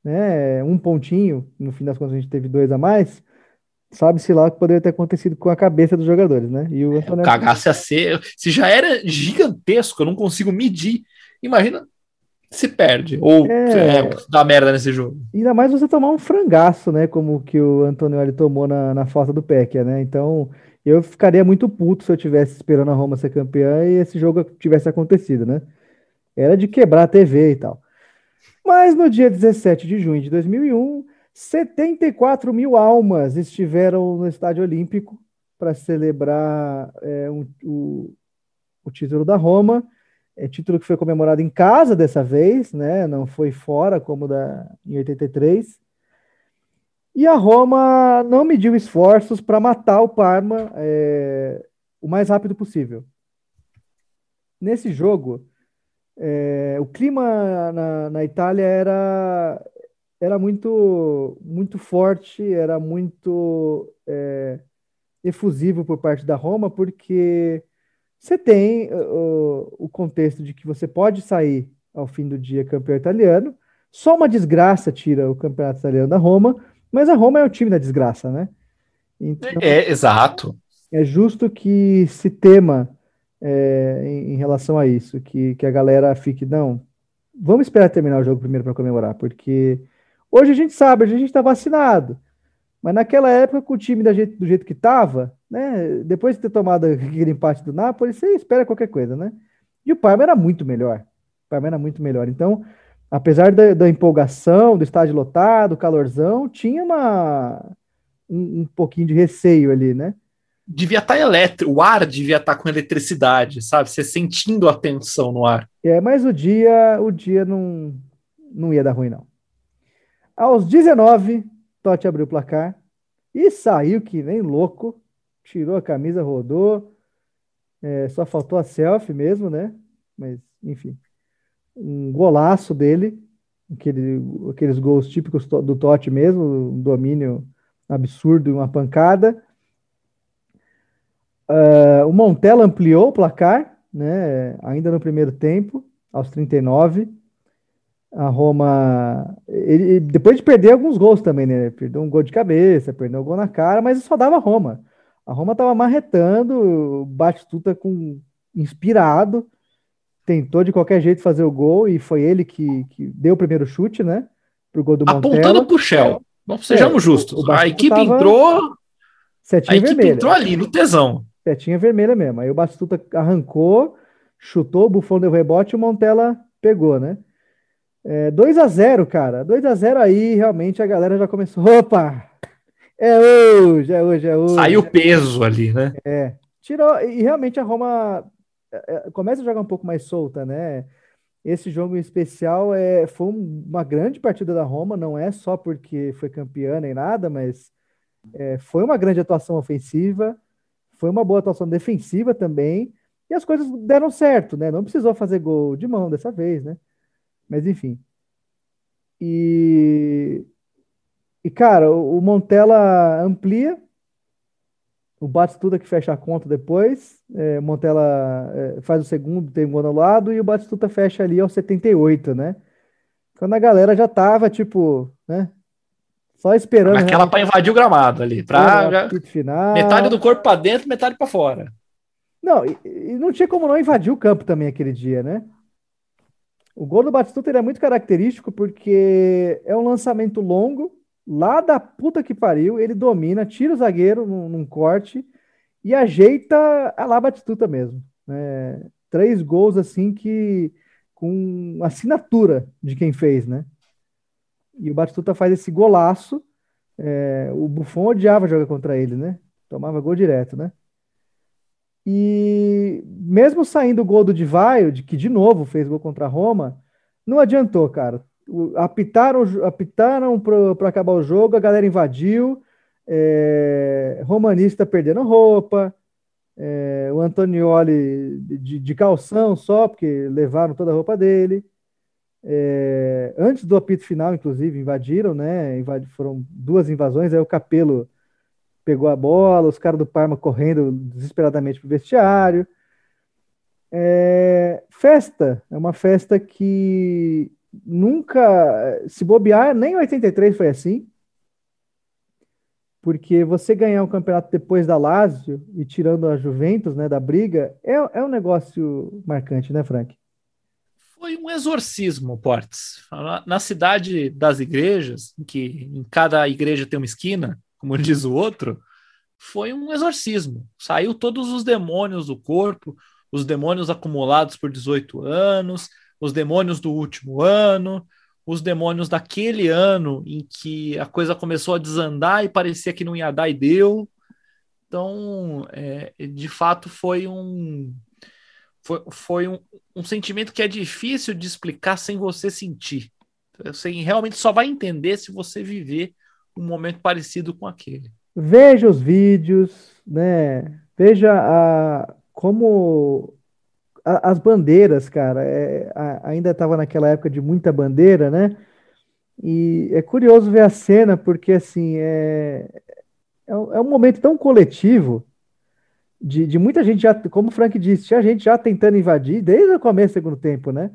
né? Um pontinho, no fim das contas a gente teve dois a mais. Sabe-se lá o que poderia ter acontecido com a cabeça dos jogadores, né? E o Antônio... É, cagasse a ser. Se já era gigantesco, eu não consigo medir. Imagina se perde. Ou é... É, dá merda nesse jogo. Ainda mais você tomar um frangaço, né? Como que o Antonioli tomou na, na falta do Peck, né? Então, eu ficaria muito puto se eu tivesse esperando a Roma ser campeã e esse jogo tivesse acontecido, né? Era de quebrar a TV e tal. Mas no dia 17 de junho de 2001, 74 mil almas estiveram no Estádio Olímpico para celebrar é, um, o, o título da Roma. É título que foi comemorado em casa dessa vez, né? Não foi fora como da em 83. E a Roma não mediu esforços para matar o Parma é, o mais rápido possível. Nesse jogo, é, o clima na, na Itália era, era muito, muito forte, era muito é, efusivo por parte da Roma, porque você tem o, o contexto de que você pode sair ao fim do dia campeão italiano, só uma desgraça tira o campeonato italiano da Roma, mas a Roma é o time da desgraça, né? Então, é, exato. É justo que se tema é, em, em, relação a isso, que, que a galera fique, não, vamos esperar terminar o jogo primeiro para comemorar, porque hoje a gente sabe, a gente está vacinado, mas naquela época, com o time da jeito, do jeito que estava, né, depois de ter tomado aquele empate do Napoli, você espera qualquer coisa, né? E o Parma era muito melhor, o Parma era muito melhor, então, apesar da, da empolgação, do estádio lotado, calorzão, tinha uma, um, um pouquinho de receio ali, né? Devia estar tá elétrico, o ar devia estar tá com eletricidade, sabe? Você sentindo a tensão no ar. É, mas o dia, o dia não, não ia dar ruim, não. Aos 19, Totti abriu o placar e saiu que nem louco, tirou a camisa, rodou, é, só faltou a selfie mesmo, né? Mas, enfim, um golaço dele, aquele, aqueles gols típicos do Totti mesmo, um domínio absurdo, uma pancada. Uh, o Montella ampliou o placar, né, ainda no primeiro tempo, aos 39. A Roma, ele, depois de perder alguns gols também, né? Perdeu um gol de cabeça, perdeu um gol na cara, mas só dava a Roma. A Roma estava marretando, o Batistuta com inspirado, tentou de qualquer jeito fazer o gol e foi ele que, que deu o primeiro chute, né? Pro gol do Montella. Apontando pro Shell. Não sejamos é, justos. A equipe entrou. A equipe vermelha. entrou ali no tesão. Setinha vermelha mesmo. Aí o Batistuta arrancou, chutou, o Buffon deu rebote e o Montella pegou, né? É, 2 a 0 cara. 2 a 0 aí, realmente a galera já começou. [LAUGHS] Opa! É hoje, é hoje, é hoje. Saiu peso ali, né? É. Tirou. E realmente a Roma é, é, começa a jogar um pouco mais solta, né? Esse jogo em especial é, foi uma grande partida da Roma, não é só porque foi campeã nem nada, mas é, foi uma grande atuação ofensiva. Foi uma boa atuação defensiva também. E as coisas deram certo, né? Não precisou fazer gol de mão dessa vez, né? Mas enfim. E, e cara, o, Montella amplia. O Batistuta que fecha a conta depois. É, Montella é, faz o segundo, tem um gol lado E o Batistuta fecha ali aos 78, né? Quando a galera já tava, tipo, né? Só esperando. Aquela para invadir o gramado ali. Pra. Metade do corpo para dentro, metade para fora. Não, e, e, não tinha como não invadir o campo também aquele dia, né? O gol do Batistuta é muito característico porque é um lançamento longo, lá da puta que pariu, ele domina, tira o zagueiro num, num corte e ajeita a lá Batistuta mesmo. Né? Três gols assim que com assinatura de quem fez, né? E o Batistuta faz esse golaço. É, o Buffon odiava jogar contra ele, né? Tomava gol direto, né? E mesmo saindo o gol do Divaio, que de novo fez gol contra a Roma, não adiantou, cara. apitaram, apitaram para acabar o jogo, a galera invadiu, é, Romanista perdendo roupa, é, o Antonioli de, de, calção só, porque levaram toda a roupa dele. É, antes do apito final, inclusive, invadiram, né? Foram duas invasões, aí o Capelo pegou a bola, os caras do Parma correndo desesperadamente pro vestiário. É, festa, é uma festa que nunca, se bobear, nem 83 foi assim porque você ganhar um campeonato depois da Lazio e tirando a Juventus, né, da briga, é, é um negócio marcante, né, Frank? Foi um exorcismo, Portes. Na cidade das igrejas, em que em cada igreja tem uma esquina, como [LAUGHS] diz o outro, foi um exorcismo. Saiu todos os demônios do corpo, os demônios acumulados por 18 anos, os demônios do último ano, os demônios daquele ano em que a coisa começou a desandar e parecia que não ia dar e deu. Então, é, de fato, foi um foi, foi um, um, sentimento que é difícil de explicar sem você sentir. Você realmente só vai entender se você viver um momento parecido com aquele. Veja os vídeos, né? Veja a, como a, as bandeiras, cara, é, a, ainda estava naquela época de muita bandeira, né? E é curioso ver a cena, porque assim, é, é, é um momento tão coletivo de, de muita gente já, como o Frank disse, tinha gente já tentando invadir desde o começo do segundo tempo, né?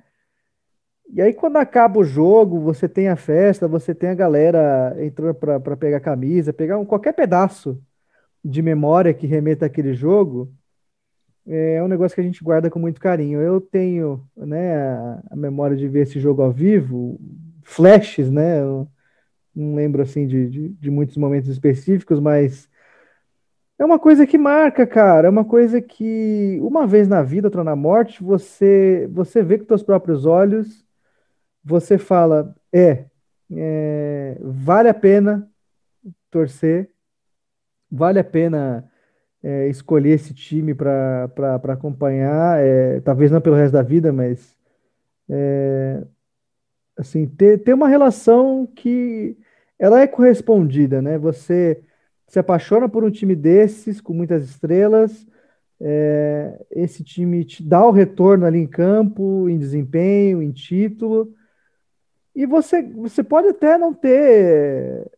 E aí, quando acaba o jogo, você tem a festa, você tem a galera entrando para pegar camisa, pegar um, qualquer pedaço de memória que remeta àquele jogo é um negócio que a gente guarda com muito carinho. Eu tenho né, a, a memória de ver esse jogo ao vivo, flashes, né? Eu não lembro assim de, de, de, muitos momentos específicos, mas é uma coisa que marca, cara. É uma coisa que uma vez na vida, outra na morte, você você vê com seus próprios olhos, você fala, é, é vale a pena torcer, vale a pena é, escolher esse time para acompanhar, é, talvez não pelo resto da vida, mas é, assim ter, ter uma relação que ela é correspondida, né? Você se apaixona por um time desses com muitas estrelas, é, esse time te dá o retorno ali em campo, em desempenho, em título, e você, você pode até não ter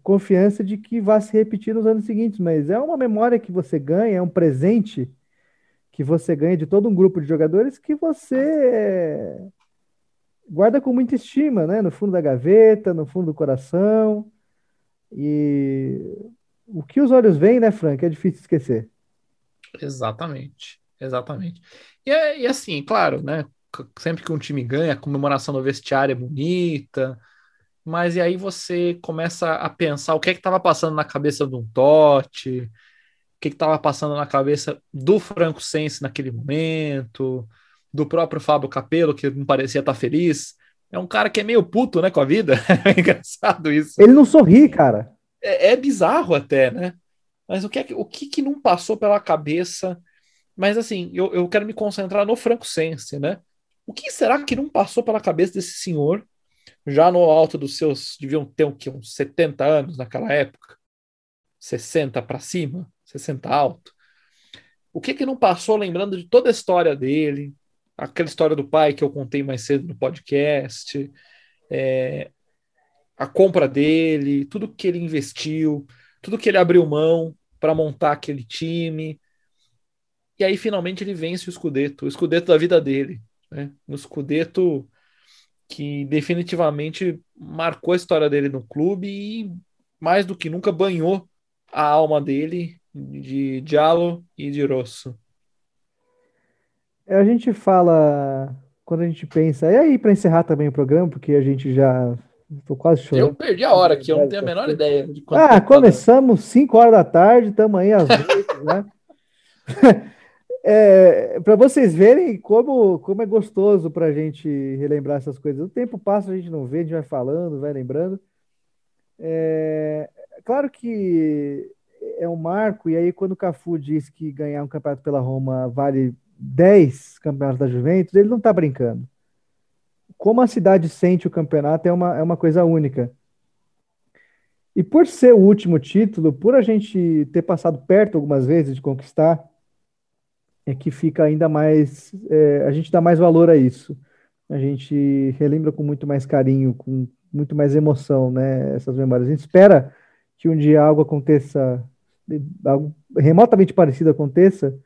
confiança de que vai se repetir nos anos seguintes, mas é uma memória que você ganha, é um presente que você ganha de todo um grupo de jogadores que você guarda com muita estima, né? No fundo da gaveta, no fundo do coração. E o que os olhos veem, né, Frank? É difícil esquecer. Exatamente, exatamente. E, e assim, claro, né? Sempre que um time ganha, a comemoração no vestiário é bonita, mas e aí você começa a pensar o que é que estava passando na cabeça de um Totti, o que estava passando na cabeça do Franco Sense naquele momento, do próprio Fábio Capello, que não parecia estar tá feliz. É um cara que é meio puto, né, com a vida. [LAUGHS] É engraçado isso. Ele não sorri, cara. É, é bizarro até, né? Mas o que, é que, o que, que não passou pela cabeça? Mas assim, eu, eu quero me concentrar no Franco Sense, né? O que será que não passou pela cabeça desse senhor já no alto dos seus, deviam ter um, que, uns 70 anos naquela época, 60 para cima, 60 alto. O que que não passou lembrando de toda a história dele, aquela história do pai que eu contei mais cedo no podcast, é, a compra dele, tudo que ele investiu, tudo que ele abriu mão para montar aquele time. E aí finalmente ele vence o Scudetto, o Scudetto da vida dele, né? No Scudetto que definitivamente marcou a história dele no clube e mais do que nunca banhou a alma dele de Diallo e de Rosso. É, a gente fala quando a gente pensa, e aí para encerrar também o programa, porque a gente já tô quase chorando. Eu perdi a hora aqui, eu não tenho a menor ideia de quanto Ah, começamos 5 horas da tarde, estamos aí às 8, né? [LAUGHS] É, para vocês verem como, como é gostoso para a gente relembrar essas coisas. O tempo passa, a gente não vê, a gente vai falando, vai lembrando. É, claro que é um marco, e aí quando o Cafu diz que ganhar um campeonato pela Roma vale 10 campeonatos da Juventus, ele não está brincando. Como a cidade sente o campeonato é uma, é uma coisa única. E por ser o último título, por a gente ter passado perto algumas vezes de conquistar, é que fica ainda mais. É, a gente dá mais valor a isso. A gente relembra com muito mais carinho, com muito mais emoção, né? Essas memórias. A gente espera que um dia algo aconteça, algo remotamente parecido aconteça.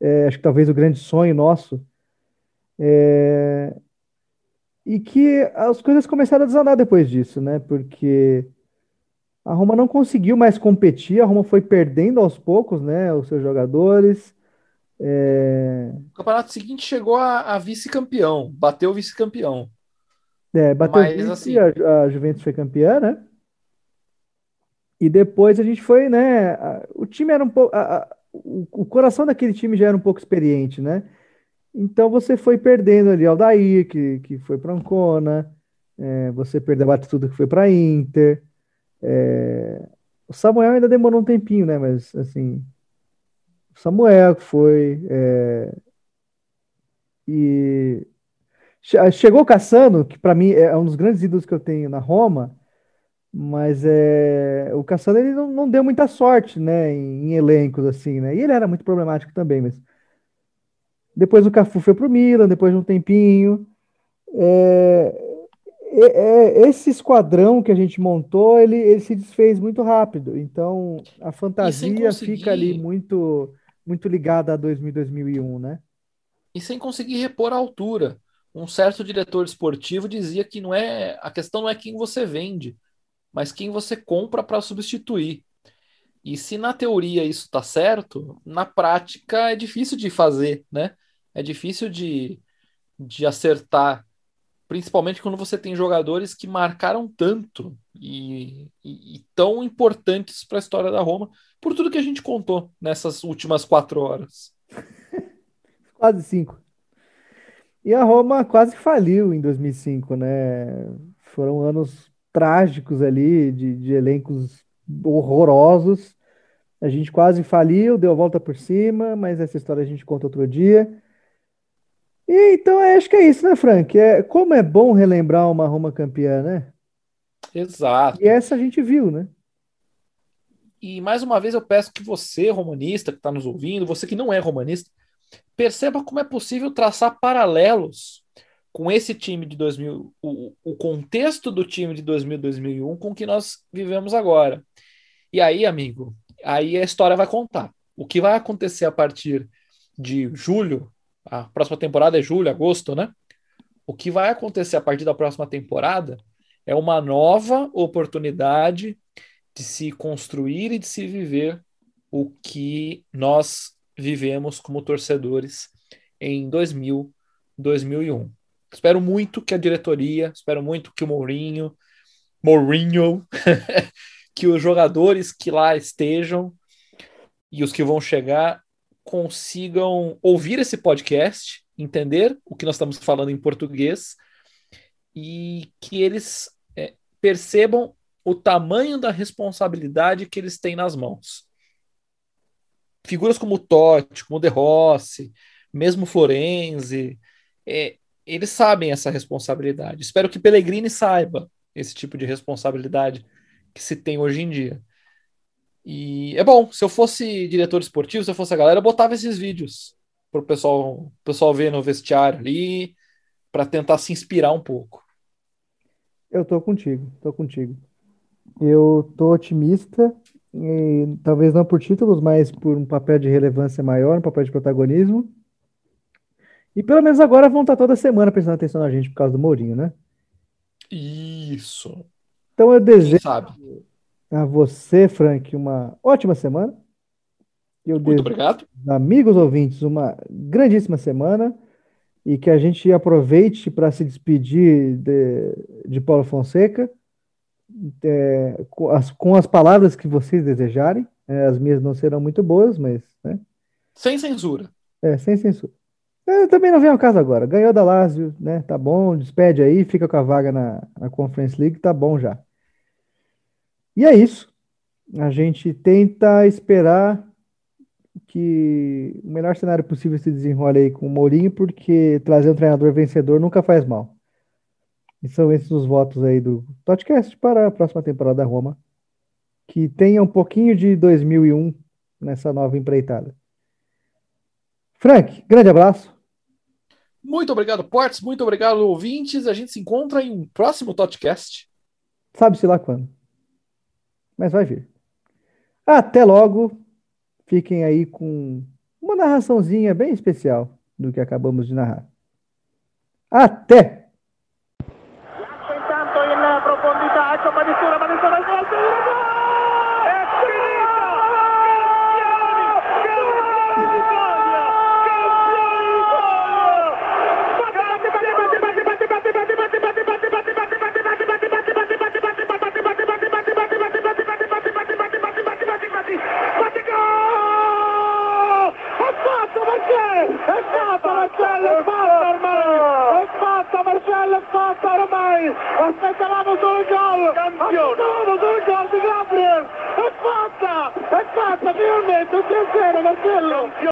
É, acho que talvez o grande sonho nosso. É, e que as coisas começaram a desandar depois disso, né? Porque a Roma não conseguiu mais competir, a Roma foi perdendo aos poucos, né, os seus jogadores. É... O campeonato seguinte chegou a, a vice-campeão, bateu o vice-campeão. É, bateu Mas, vice, assim... a, a Juventus foi campeã, né? E depois a gente foi, né? A, o time era um pouco. O, o, coração daquele time já era um pouco experiente, né? Então você foi perdendo ali Aldair, que, que foi para Ancona, é, você perdeu a tudo que foi para Inter. É, o Samuel ainda demorou um tempinho, né? Mas assim, o Samuel foi. É, e chegou o Cassano, que para mim é um dos grandes ídolos que eu tenho na Roma, mas é, o Cassano ele não, não deu muita sorte, né, em, em, elencos assim, né? E ele era muito problemático também, mas depois o Cafu foi pro Milan, depois de um tempinho. É, é, esse esquadrão que a gente montou, ele, ele se desfez muito rápido. Então, a fantasia conseguir... fica ali muito muito ligada a 2000, 2001, né? E sem conseguir repor a altura. Um certo diretor esportivo dizia que não é a questão não é quem você vende, mas quem você compra para substituir. E se na teoria isso está certo, na prática é difícil de fazer, né? É difícil de, de acertar principalmente quando você tem jogadores que marcaram tanto e, e, e tão importantes para a história da Roma, por tudo que a gente contou nessas últimas quatro horas. [LAUGHS] quase cinco. E a Roma quase faliu em 2005, né? Foram anos trágicos ali, de, de elencos horrorosos. A gente quase faliu, deu a volta por cima, mas essa história a gente conta outro dia. E, então, é, acho que é isso, né, Frank? É, como é bom relembrar uma Roma campeã, né? Exato. E essa a gente viu, né? E mais uma vez eu peço que você, romanista, que está nos ouvindo, você que não é romanista, perceba como é possível traçar paralelos com esse time de 2000, o, o contexto do time de 2000, 2001 com o que nós vivemos agora. E aí, amigo, aí a história vai contar. O que vai acontecer a partir de julho a próxima temporada é julho, agosto, né? O que vai acontecer a partir da próxima temporada é uma nova oportunidade de se construir e de se viver o que nós vivemos como torcedores em 2000, 2001. Espero muito que a diretoria, espero muito que o Mourinho, Mourinho, [LAUGHS] que os jogadores que lá estejam e os que vão chegar consigam ouvir esse podcast, entender o que nós estamos falando em português e que eles é, percebam o tamanho da responsabilidade que eles têm nas mãos. Figuras como Totti, como De Rossi, mesmo Florenzi, é, eles sabem essa responsabilidade. Espero que Pellegrini saiba esse tipo de responsabilidade que se tem hoje em dia. E é bom, se eu fosse diretor esportivo, se eu fosse a galera, eu botava esses vídeos para o pessoal, pessoal ver no vestiário ali, para tentar se inspirar um pouco. Eu tô contigo, tô contigo. Eu tô otimista, e, talvez não por títulos, mas por um papel de relevância maior, um papel de protagonismo. E pelo menos agora vão estar toda semana prestando atenção na gente por causa do Mourinho, né? Isso. Então eu desejo a você, Frank, uma ótima semana. Eu Muito obrigado. Amigos ouvintes, uma grandíssima semana e que a gente aproveite para se despedir de, de Paulo Fonseca é, com, as, com, as, palavras que vocês desejarem. É, as minhas não serão muito boas, mas. Né? Sem censura. É, sem censura. Eu também não venho ao caso agora. Ganhou da Lazio, né? Tá bom, despede aí, fica com a vaga na, na Conference League, tá bom já. E é isso. A gente tenta esperar que o melhor cenário possível se desenrole aí com o Mourinho, porque trazer um treinador vencedor nunca faz mal. E são esses os votos aí do podcast para a próxima temporada da Roma, que tenha um pouquinho de 2001 nessa nova empreitada. Frank, grande abraço. Muito obrigado, Portes. Muito obrigado, ouvintes. A gente se encontra em um próximo podcast. Sabe-se lá quando. Mas vai vir. Até logo. Fiquem aí com uma narraçãozinha bem especial do que acabamos de narrar. Até! Marcello! È fatto ormai! È fatta Marcello! È fatta ormai! Aspettavamo solo il gol! Aspettavamo solo il gol di Gabriel! È fatta! È fatta finalmente! Un 3-0 Marcello!